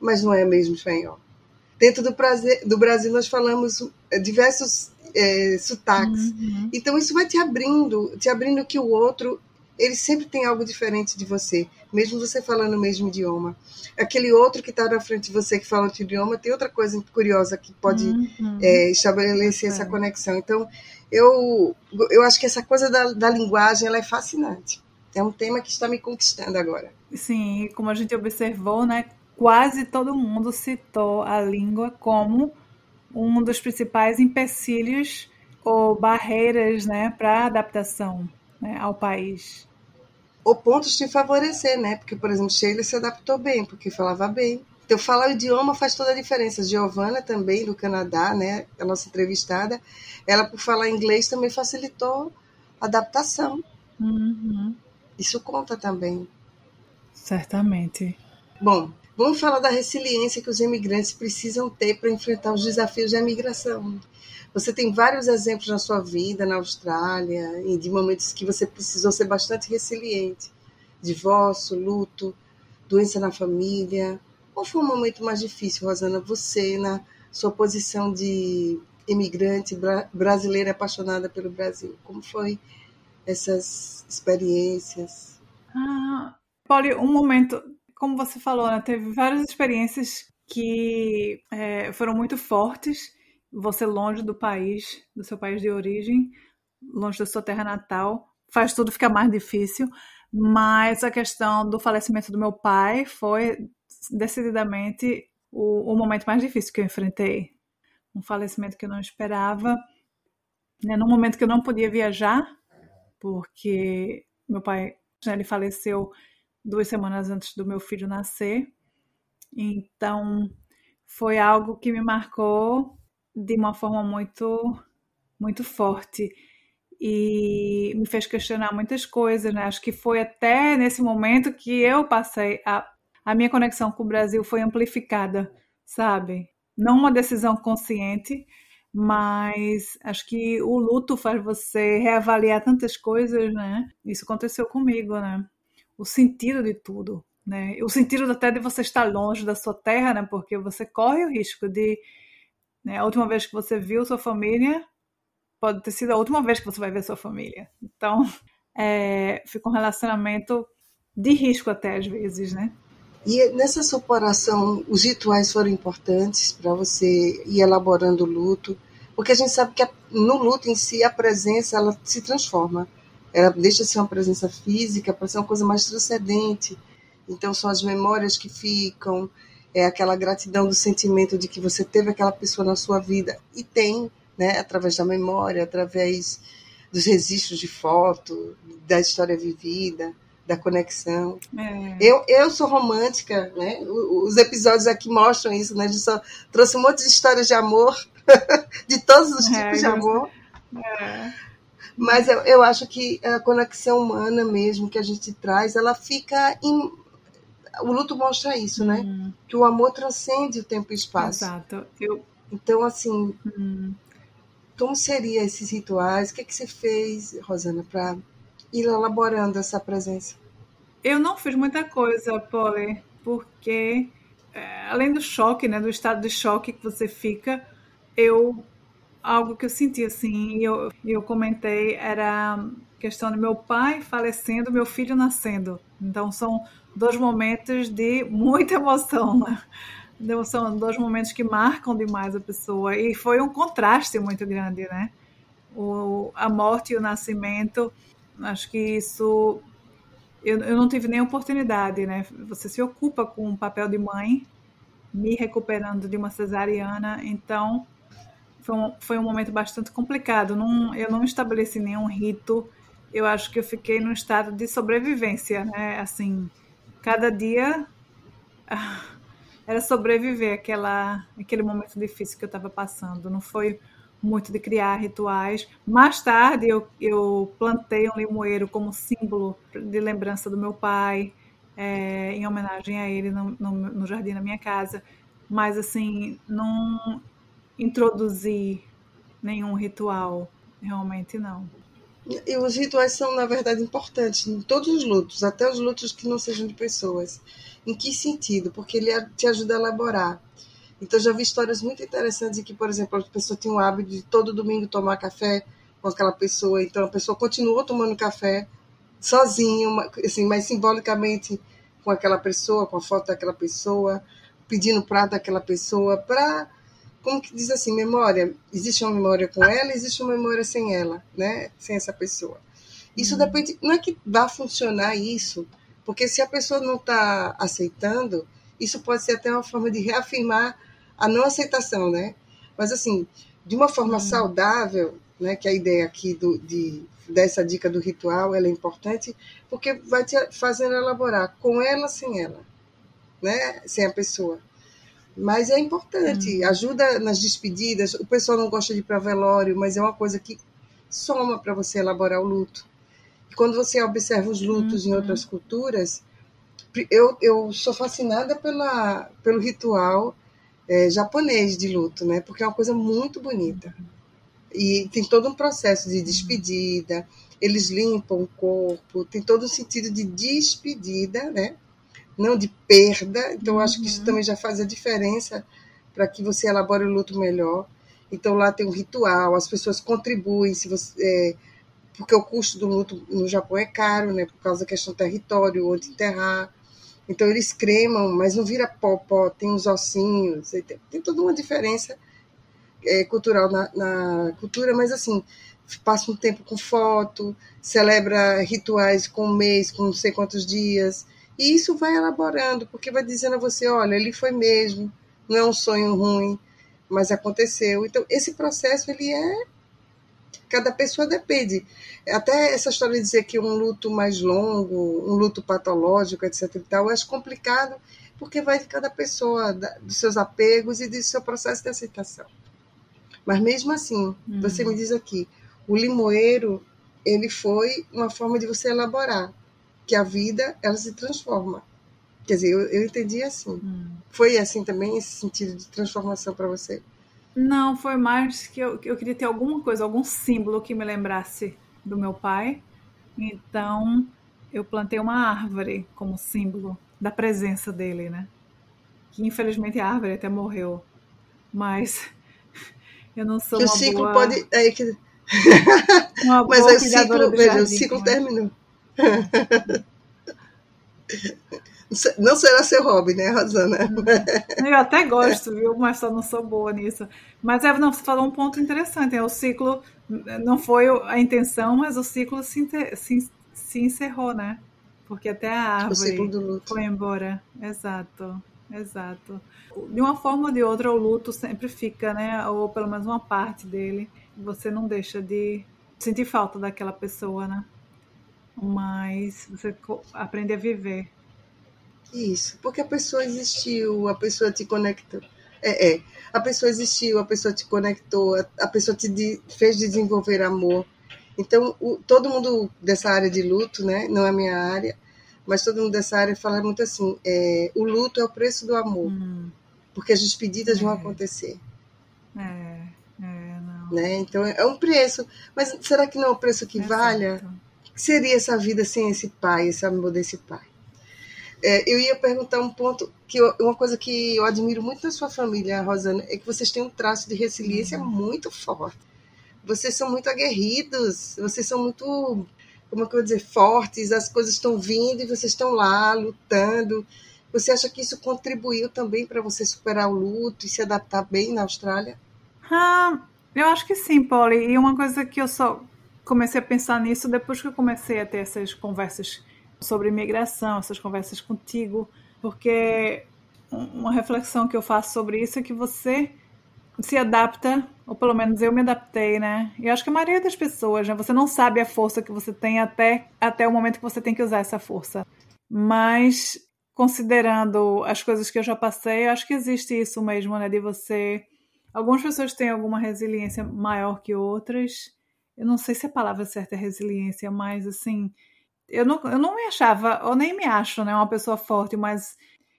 mas não é mesmo espanhol. Dentro do, prazer, do Brasil, nós falamos eh, diversos é, sotaques. Uhum. Então, isso vai te abrindo, te abrindo que o outro, ele sempre tem algo diferente de você, mesmo você falando o mesmo idioma. Aquele outro que está na frente de você que fala outro idioma tem outra coisa curiosa que pode uhum. é, estabelecer é. essa conexão. Então, eu, eu acho que essa coisa da, da linguagem ela é fascinante é um tema que está me conquistando agora. Sim, como a gente observou, né, quase todo mundo citou a língua como um dos principais empecilhos ou barreiras né, para a adaptação né, ao país. Ou pontos de favorecer, né? Porque, por exemplo, Sheila se adaptou bem, porque falava bem. Então, falar o idioma faz toda a diferença. Giovana também, do Canadá, né? A nossa entrevistada, ela, por falar inglês, também facilitou a adaptação. Uhum. Isso conta também. Certamente. Bom, vamos falar da resiliência que os imigrantes precisam ter para enfrentar os desafios da migração. Você tem vários exemplos na sua vida, na Austrália, e de momentos que você precisou ser bastante resiliente. Divórcio, luto, doença na família. Qual foi o momento mais difícil, Rosana? Você, na sua posição de imigrante bra brasileira apaixonada pelo Brasil. Como foi essas experiências? Ah, um momento, como você falou, né, teve várias experiências que é, foram muito fortes. Você longe do país, do seu país de origem, longe da sua terra natal, faz tudo ficar mais difícil. Mas a questão do falecimento do meu pai foi decididamente o, o momento mais difícil que eu enfrentei. Um falecimento que eu não esperava, né, num momento que eu não podia viajar, porque meu pai ele faleceu duas semanas antes do meu filho nascer. Então, foi algo que me marcou de uma forma muito, muito forte e me fez questionar muitas coisas, né? Acho que foi até nesse momento que eu passei a, a minha conexão com o Brasil foi amplificada, sabe? Não uma decisão consciente, mas acho que o luto faz você reavaliar tantas coisas, né? Isso aconteceu comigo, né? O sentido de tudo, né? O sentido até de você estar longe da sua terra, né? Porque você corre o risco de, né? A última vez que você viu sua família pode ter sido a última vez que você vai ver sua família. Então, é, fica um relacionamento de risco até às vezes, né? E nessa separação, os rituais foram importantes para você ir elaborando o luto, porque a gente sabe que no luto em si a presença ela se transforma. Ela deixa de ser uma presença física para ser uma coisa mais transcendente. Então são as memórias que ficam, é aquela gratidão do sentimento de que você teve aquela pessoa na sua vida e tem, né, através da memória, através dos registros de foto, da história vivida da conexão. É. Eu, eu sou romântica, né? Os episódios aqui mostram isso, né? A gente só trouxe um monte de histórias de amor, de todos os é, tipos é, de amor. É. Mas eu, eu acho que a conexão humana mesmo que a gente traz, ela fica em... O luto mostra isso, né? Hum. Que o amor transcende o tempo e o espaço. Exato. Eu... Então, assim, hum. como seriam esses rituais? O que, é que você fez, Rosana, para ir elaborando essa presença? Eu não fiz muita coisa, Polly, porque é, além do choque, né, do estado de choque que você fica, eu algo que eu senti assim, e eu, eu comentei era questão do meu pai falecendo, meu filho nascendo. Então são dois momentos de muita emoção, né? Então, são dois momentos que marcam demais a pessoa e foi um contraste muito grande, né? O, a morte e o nascimento Acho que isso eu, eu não tive nem oportunidade, né? Você se ocupa com o papel de mãe, me recuperando de uma cesariana, então foi um, foi um momento bastante complicado. Não, eu não estabeleci nenhum rito. Eu acho que eu fiquei num estado de sobrevivência, né? Assim, cada dia era sobreviver aquela, aquele momento difícil que eu estava passando. Não foi muito de criar rituais. Mais tarde, eu, eu plantei um limoeiro como símbolo de lembrança do meu pai, é, em homenagem a ele no, no, no, jardim da minha casa. Mas, assim, não introduzi nenhum ritual, realmente não. E os rituais são, na verdade, importantes em todos os lutos, até os lutos que não sejam de pessoas. Em que sentido? Porque ele te ajuda a elaborar então, já vi histórias muito interessantes em que, por exemplo, a pessoa tinha o hábito de todo domingo tomar café com aquela pessoa, então a pessoa continuou tomando café sozinha, assim, mas simbolicamente com aquela pessoa, com a foto daquela pessoa, pedindo prato daquela pessoa, para, como que diz assim, memória. Existe uma memória com ela, existe uma memória sem ela, né? Sem essa pessoa. Isso uhum. depende, não é que vá funcionar isso, porque se a pessoa não está aceitando, isso pode ser até uma forma de reafirmar a não aceitação, né? Mas assim, de uma forma hum. saudável, né? Que a ideia aqui do, de dessa dica do ritual ela é importante porque vai te fazendo elaborar com ela sem ela, né? Sem a pessoa. Mas é importante, hum. ajuda nas despedidas. O pessoal não gosta de ir para velório, mas é uma coisa que soma para você elaborar o luto. E quando você observa os lutos em uhum. outras culturas, eu, eu sou fascinada pela, pelo ritual é, japonês de luto, né? Porque é uma coisa muito bonita. E tem todo um processo de despedida, eles limpam o corpo, tem todo um sentido de despedida, né? Não de perda. Então, eu acho que isso uhum. também já faz a diferença para que você elabore o luto melhor. Então lá tem um ritual, as pessoas contribuem, se você, é, porque o custo do luto no Japão é caro, né, por causa da questão do território, onde enterrar. Então eles cremam, mas não vira pó, pó tem uns ossinhos, tem, tem toda uma diferença é, cultural na, na, cultura, mas assim, passa um tempo com foto, celebra rituais com um mês, com não sei quantos dias, e isso vai elaborando, porque vai dizendo a você, olha, ele foi mesmo, não é um sonho ruim, mas aconteceu. Então, esse processo, ele é cada pessoa depende. Até essa história de dizer que um luto mais longo, um luto patológico, etc. e tal, eu acho complicado, porque vai de cada pessoa, dos seus apegos e do seu processo de aceitação. Mas mesmo assim, hum. você me diz aqui, o limoeiro, ele foi uma forma de você elaborar que a vida, ela se transforma. Quer dizer, eu, eu entendi assim. Hum. Foi assim também, esse sentido de transformação para você? Não, foi mais que eu, eu queria ter alguma coisa, algum símbolo que me lembrasse do meu pai. Então, eu plantei uma árvore como símbolo da presença dele, né? Que infelizmente a árvore até morreu. Mas eu não sou que uma o ciclo boa... pode. É, que... Mas aí o ciclo, veja, o ciclo né? terminou. Não será seu hobby, né, Rosana? Eu até gosto, viu? Mas só não sou boa nisso. Mas é, não, você falou um ponto interessante. É, o ciclo não foi a intenção, mas o ciclo se, se, se encerrou, né? Porque até a árvore foi embora. Exato, exato. De uma forma ou de outra, o luto sempre fica, né? Ou pelo menos uma parte dele. Você não deixa de sentir falta daquela pessoa, né? Mas você aprende a viver isso, porque a pessoa existiu, a pessoa te conectou. É, é. A pessoa existiu, a pessoa te conectou, a, a pessoa te de, fez desenvolver amor. Então, o, todo mundo dessa área de luto, né? Não é a minha área, mas todo mundo dessa área fala muito assim: é, o luto é o preço do amor, hum. porque as despedidas é. vão acontecer. É, é, não. Né? Então, é um preço. Mas será que não é um preço que valha? Que seria essa vida sem esse pai, esse amor desse pai? É, eu ia perguntar um ponto, que eu, uma coisa que eu admiro muito na sua família, Rosana, é que vocês têm um traço de resiliência uhum. muito forte. Vocês são muito aguerridos, vocês são muito, como é que eu vou dizer, fortes, as coisas estão vindo e vocês estão lá lutando. Você acha que isso contribuiu também para você superar o luto e se adaptar bem na Austrália? Ah, eu acho que sim, Polly. E uma coisa que eu só comecei a pensar nisso depois que eu comecei a ter essas conversas sobre imigração, essas conversas contigo, porque uma reflexão que eu faço sobre isso é que você se adapta, ou pelo menos eu me adaptei, né? E acho que a maioria das pessoas, né? Você não sabe a força que você tem até, até o momento que você tem que usar essa força. Mas, considerando as coisas que eu já passei, acho que existe isso mesmo, né? De você. Algumas pessoas têm alguma resiliência maior que outras. Eu não sei se a palavra certa é resiliência, mas assim eu não, eu não me achava, ou nem me acho, né, uma pessoa forte, mas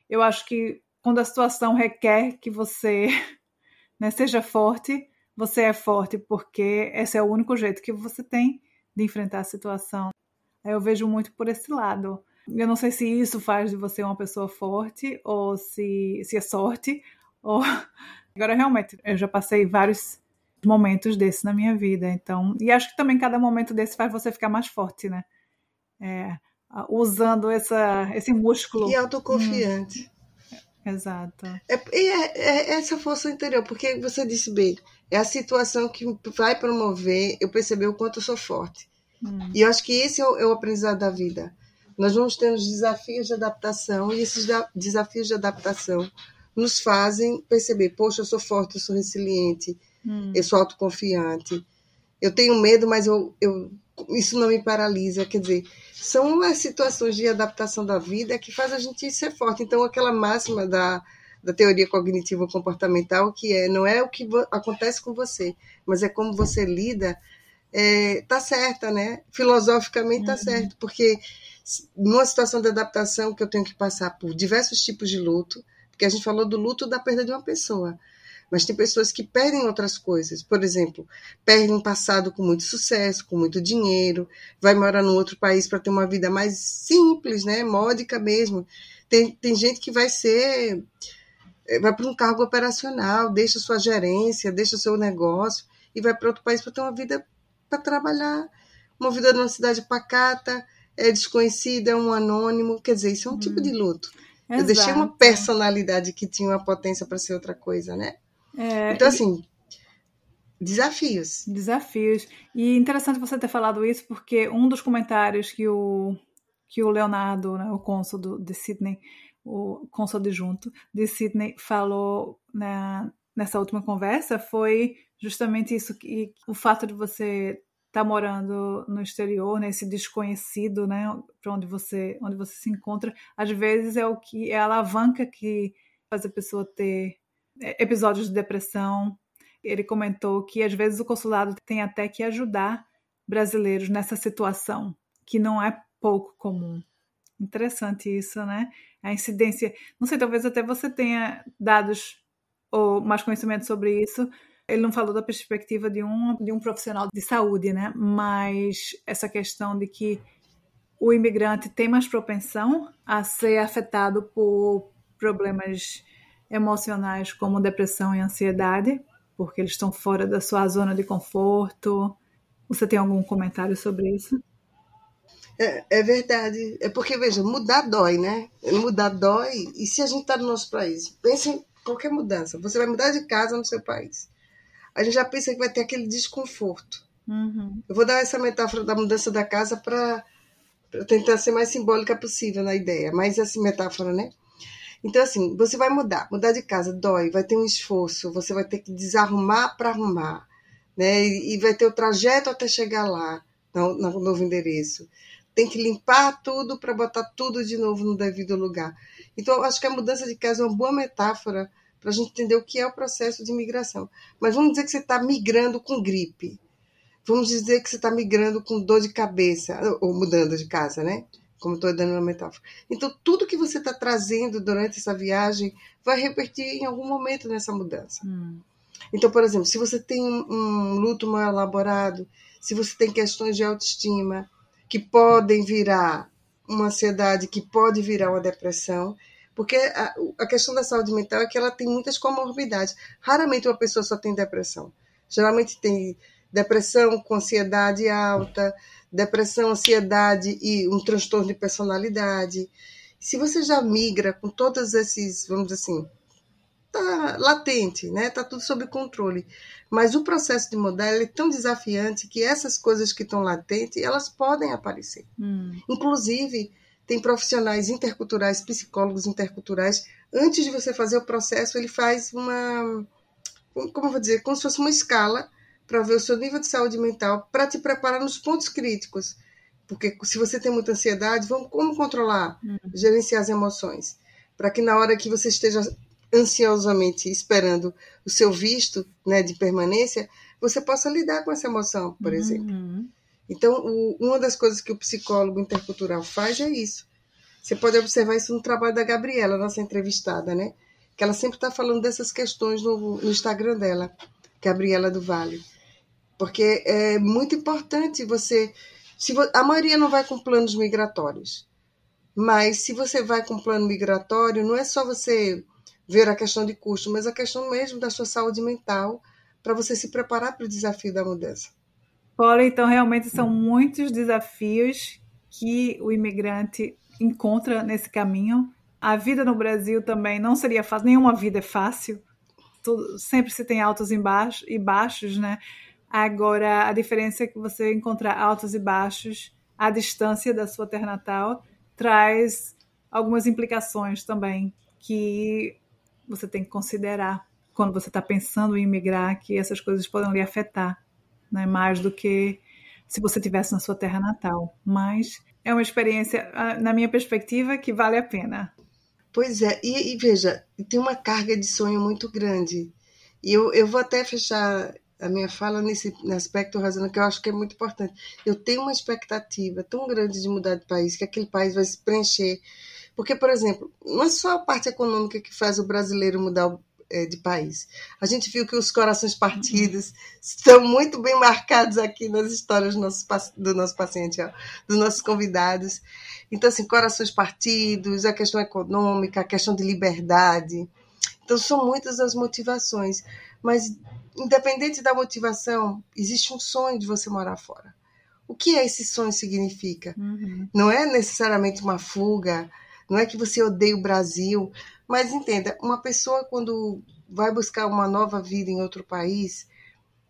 eu acho que quando a situação requer que você né, seja forte, você é forte porque esse é o único jeito que você tem de enfrentar a situação. Eu vejo muito por esse lado. Eu não sei se isso faz de você uma pessoa forte ou se, se é sorte. Ou... Agora, realmente, eu já passei vários momentos desses na minha vida. Então, e acho que também cada momento desse faz você ficar mais forte, né? É, usando essa, esse músculo. E autoconfiante. Hum. Exato. É, é, é, essa força interior, porque você disse bem, é a situação que vai promover eu perceber o quanto eu sou forte. Hum. E eu acho que esse é o, é o aprendizado da vida. Nós vamos ter os desafios de adaptação, e esses desafios de adaptação nos fazem perceber: poxa, eu sou forte, eu sou resiliente, hum. eu sou autoconfiante. Eu tenho medo, mas eu, eu isso não me paralisa. Quer dizer, são as situações de adaptação da vida que faz a gente ser forte. Então, aquela máxima da, da teoria cognitiva comportamental, que é não é o que acontece com você, mas é como você lida, é, tá certa, né? Filosoficamente tá uhum. certo, porque numa situação de adaptação que eu tenho que passar por diversos tipos de luto, porque a gente falou do luto da perda de uma pessoa, mas tem pessoas que perdem outras coisas. Por exemplo, perdem um passado com muito sucesso, com muito dinheiro, vai morar num outro país para ter uma vida mais simples, né? Módica mesmo. Tem, tem gente que vai ser é, vai para um cargo operacional, deixa sua gerência, deixa seu negócio e vai para outro país para ter uma vida para trabalhar, uma vida numa cidade pacata, é desconhecida, é um anônimo, quer dizer, isso é um hum. tipo de luto. Exato. Eu deixei uma personalidade que tinha uma potência para ser outra coisa, né? É, então, assim, desafios. Desafios. E interessante você ter falado isso, porque um dos comentários que o, que o Leonardo, né, o cônsul do, de Sydney, o cônsul adjunto de Sydney, falou na, nessa última conversa foi justamente isso, que o fato de você estar tá morando no exterior, nesse desconhecido, né, para onde você, onde você se encontra, às vezes é o que é a alavanca que faz a pessoa ter episódios de depressão. Ele comentou que às vezes o consulado tem até que ajudar brasileiros nessa situação, que não é pouco comum. Interessante isso, né? A incidência. Não sei, talvez até você tenha dados ou mais conhecimento sobre isso. Ele não falou da perspectiva de um, de um profissional de saúde, né? Mas essa questão de que o imigrante tem mais propensão a ser afetado por problemas emocionais como depressão e ansiedade, porque eles estão fora da sua zona de conforto. Você tem algum comentário sobre isso? É, é, verdade. É porque, veja, mudar dói, né? Mudar dói. E se a gente está no nosso país? Pense em qualquer mudança. Você vai mudar de casa no seu país. A gente já pensa que vai ter aquele desconforto. Uhum. Eu vou dar essa metáfora da mudança da casa para tentar ser mais simbólica possível na ideia. Mas essa metáfora, né? Então, assim, você vai mudar. Mudar de casa dói, vai ter um esforço. Você vai ter que desarrumar para arrumar. Né? E, vai ter o trajeto até chegar lá, no, no novo endereço tem que limpar tudo para botar tudo de novo no devido lugar. Então, acho que a mudança de casa é uma boa metáfora para a gente entender o que é o processo de migração. Mas vamos dizer que você está migrando com gripe. Vamos dizer que você está migrando com dor de cabeça, ou mudando de casa, né? Como estou dando uma metáfora. Então, tudo que você está trazendo durante essa viagem vai repetir em algum momento nessa mudança. Hum. Então, por exemplo, se você tem um, um luto mal elaborado, se você tem questões de autoestima, que podem virar uma ansiedade, que pode virar uma depressão, porque a, a, questão da saúde mental é que ela tem muitas comorbidades. Raramente uma pessoa só tem depressão. Geralmente tem depressão com ansiedade alta, depressão, ansiedade e um transtorno de personalidade. Se você já migra com todos esses, vamos dizer assim, tá latente, né? Tá tudo sob controle. Mas o processo de mudar é tão desafiante que essas coisas que estão latentes, elas podem aparecer. Hum. Inclusive, tem profissionais interculturais, psicólogos interculturais, antes de você fazer o processo, ele faz uma como eu vou dizer, como se fosse uma escala para ver o seu nível de saúde mental, para te preparar nos pontos críticos. Porque se você tem muita ansiedade, vamos como controlar, hum. gerenciar as emoções, para que na hora que você esteja ansiosamente esperando o seu visto né, de permanência, você possa lidar com essa emoção, por uhum. exemplo. Então, o, uma das coisas que o psicólogo intercultural faz é isso. Você pode observar isso no trabalho da Gabriela, nossa entrevistada, né? Que ela sempre está falando dessas questões no, no Instagram dela, Gabriela do Vale. Porque é muito importante você. Se a maioria não vai com planos migratórios, mas se você vai com plano migratório, não é só você ver a questão de custo, mas a questão mesmo da sua saúde mental para você se preparar para o desafio da mudança. Paula, então realmente são muitos desafios que o imigrante encontra nesse caminho. A vida no Brasil também não seria fácil, nenhuma vida é fácil. Tudo, sempre se tem altos e baixos, e baixos, né? Agora, a diferença é que você encontrar altos e baixos à distância da sua terra natal traz algumas implicações também que você tem que considerar quando você está pensando em imigrar que essas coisas podem lhe afetar, né? mais do que se você tivesse na sua terra natal. Mas é uma experiência, ah, na minha perspectiva, que vale a pena. Pois é, e, e veja, tem uma carga de sonho muito grande. E eu, eu vou até fechar a minha fala nesse aspecto, Rosana, que eu acho que é muito importante. Eu tenho uma expectativa tão grande de mudar de país, que aquele país vai se preencher porque, por exemplo, não é só a parte econômica que faz o brasileiro mudar é, de país. A gente viu que os corações partidos estão muito bem marcados aqui nas histórias do nosso, do nosso paciente, ó, dos nossos convidados. Então, assim, corações partidos, a questão econômica, a questão de liberdade. Então, são muitas as motivações. Mas, independente da motivação, existe um sonho de você morar fora. O que é esse sonho significa? Uhum. Não é necessariamente uma fuga, não é que você odeia o Brasil, mas entenda, uma pessoa quando vai buscar uma nova vida em outro país,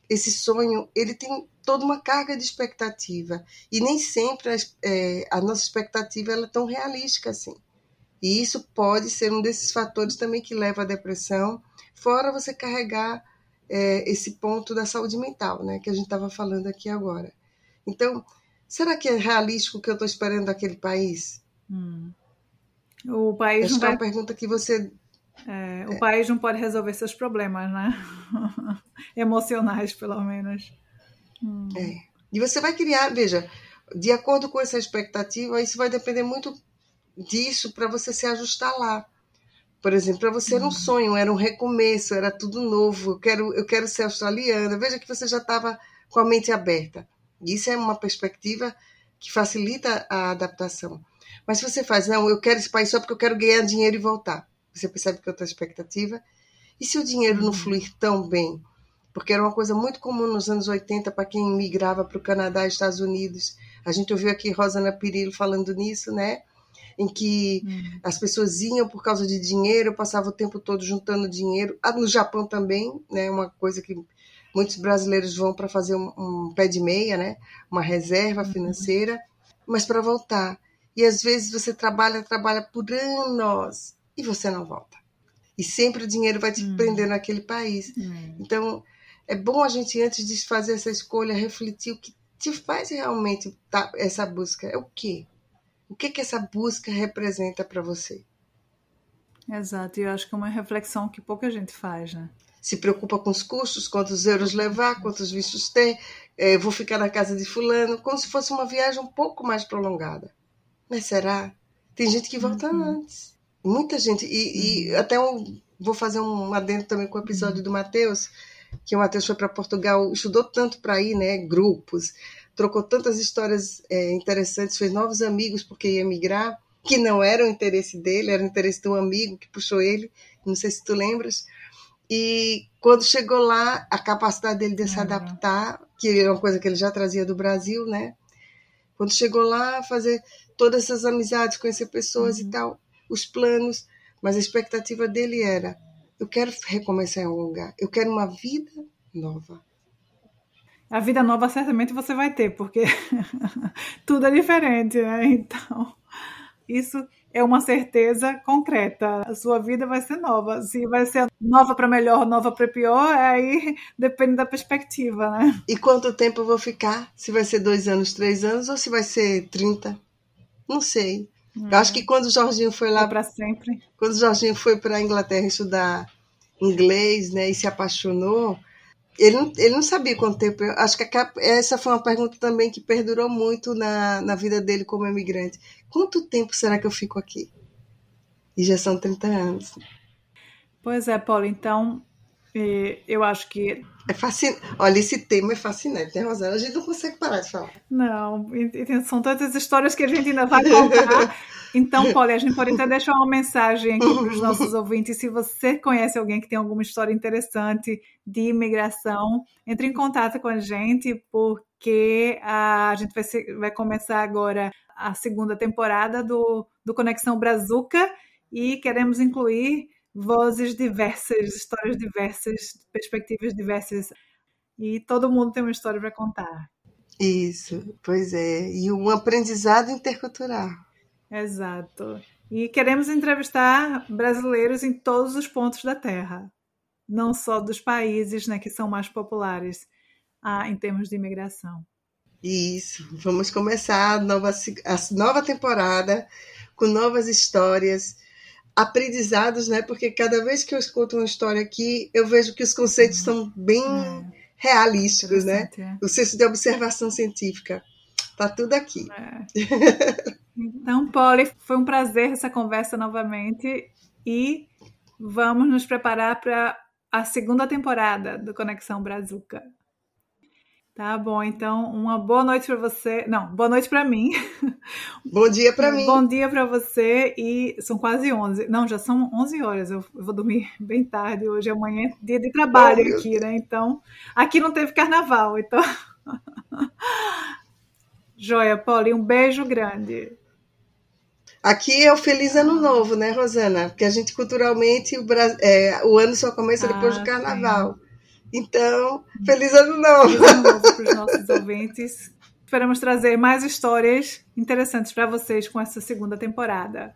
esse sonho ele tem toda uma carga de expectativa e nem sempre a, é, a nossa expectativa ela é tão realística assim. E isso pode ser um desses fatores também que leva à depressão, fora você carregar é, esse ponto da saúde mental, né, que a gente estava falando aqui agora. Então, será que é realístico o que eu estou esperando daquele país? Hum. O país Acho vai... é uma pergunta que você é, o é. país não pode resolver seus problemas, né? Emocionais, pelo menos. Hum. É. E você vai criar, veja, de acordo com essa expectativa, isso vai depender muito disso para você se ajustar lá. Por exemplo, para você era um hum. sonho, era um recomeço, era tudo novo. Eu quero, eu quero ser australiana. Veja que você já estava com a mente aberta. Isso é uma perspectiva que facilita a adaptação. Mas se você faz, não, eu quero esse país só porque eu quero ganhar dinheiro e voltar. Você percebe que é outra expectativa. E se o dinheiro não uhum. fluir tão bem? Porque era uma coisa muito comum nos anos 80 para quem migrava para o Canadá e Estados Unidos. A gente ouviu aqui Rosana Pirillo falando nisso, né? Em que uhum. as pessoas iam por causa de dinheiro, passavam o tempo todo juntando dinheiro. Ah, no Japão também, né? Uma coisa que muitos brasileiros vão para fazer um, um, pé de meia, né? Uma reserva uhum. financeira, mas para voltar. E às vezes você trabalha, trabalha por anos e você não volta. E sempre o dinheiro vai te hum. prender naquele país. Hum. Então, é bom a gente, antes de fazer essa escolha, refletir o que te faz realmente tá, essa busca. É o quê? O que, que essa busca representa para você? Exato, e eu acho que é uma reflexão que pouca gente faz, né? Se preocupa com os custos, quantos euros levar, quantos vistos ter, é, vou ficar na casa de fulano, como se fosse uma viagem um pouco mais prolongada. Mas será? Tem gente que volta uhum. antes. Muita gente. E, e uhum. até um, vou fazer um adendo também com o episódio do Matheus, que o Matheus foi para Portugal, estudou tanto para ir, né? Grupos, trocou tantas histórias é, interessantes, fez novos amigos porque ia migrar, que não era o interesse dele, era o interesse de um amigo que puxou ele, não sei se tu lembras. E quando chegou lá, a capacidade dele de se adaptar, que é uma coisa que ele já trazia do Brasil, né? Quando chegou lá, fazer todas essas amizades, conhecer pessoas uhum. e tal, os planos, mas a expectativa dele era: eu quero recomeçar em algum lugar, eu quero uma vida nova. A vida nova certamente você vai ter, porque tudo é diferente, né? Então, isso é uma certeza concreta. A sua vida vai ser nova. Se vai ser nova para melhor, nova para pior, aí depende da perspectiva, né? E quanto tempo eu vou ficar? Se vai ser dois anos, três anos ou se vai ser trinta? Não sei. Eu acho que quando o Jorginho foi lá para sempre, quando o Jorginho foi para a Inglaterra estudar inglês, né, e se apaixonou, ele não, ele não sabia quanto tempo. Eu acho que essa foi uma pergunta também que perdurou muito na, na vida dele como imigrante. Quanto tempo será que eu fico aqui? E já são 30 anos. Pois é, Paulo. Então, eu acho que. É fascinante. Olha, esse tema é fascinante, né, Rosana? A gente não consegue parar de falar. Não, são tantas histórias que a gente ainda vai contar. Então, Polly, a gente pode até deixar uma mensagem aqui para os nossos ouvintes. Se você conhece alguém que tem alguma história interessante de imigração, entre em contato com a gente, porque a gente vai, vai começar agora a segunda temporada do, do Conexão Brazuca e queremos incluir vozes diversas, histórias diversas, perspectivas diversas. E todo mundo tem uma história para contar. Isso, pois é. E um aprendizado intercultural. Exato. E queremos entrevistar brasileiros em todos os pontos da Terra, não só dos países né, que são mais populares ah, em termos de imigração. Isso, vamos começar a nova, a nova temporada com novas histórias, aprendizados, né? Porque cada vez que eu escuto uma história aqui, eu vejo que os conceitos são bem é. realísticos, né? É. O senso de observação científica. Tá tudo aqui. É. Então, Polly, foi um prazer essa conversa novamente e vamos nos preparar para a segunda temporada do Conexão Brazuca. Tá bom, então uma boa noite para você. Não, boa noite para mim. Bom dia para mim. Bom dia para você e são quase 11. Não, já são 11 horas. Eu, vou dormir bem tarde hoje, amanhã é dia de trabalho oh, aqui, né? Então, aqui não teve carnaval, então. Joia, Polly, um beijo grande. Aqui é o Feliz Ano Novo, né, Rosana? Porque a gente culturalmente o, é, o ano só começa depois ah, do Carnaval. Sim. Então, feliz ano novo! Feliz ano novo para os nossos ouvintes. Esperamos trazer mais histórias interessantes para vocês com essa segunda temporada.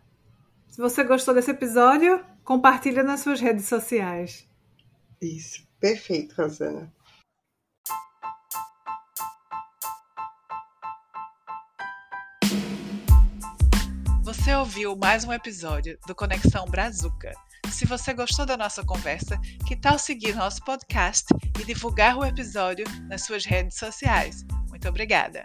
Se você gostou desse episódio, compartilha nas suas redes sociais. Isso, perfeito, Rosana. Você ouviu mais um episódio do Conexão Brazuca se você gostou da nossa conversa, que tal seguir nosso podcast e divulgar o episódio nas suas redes sociais? Muito obrigada!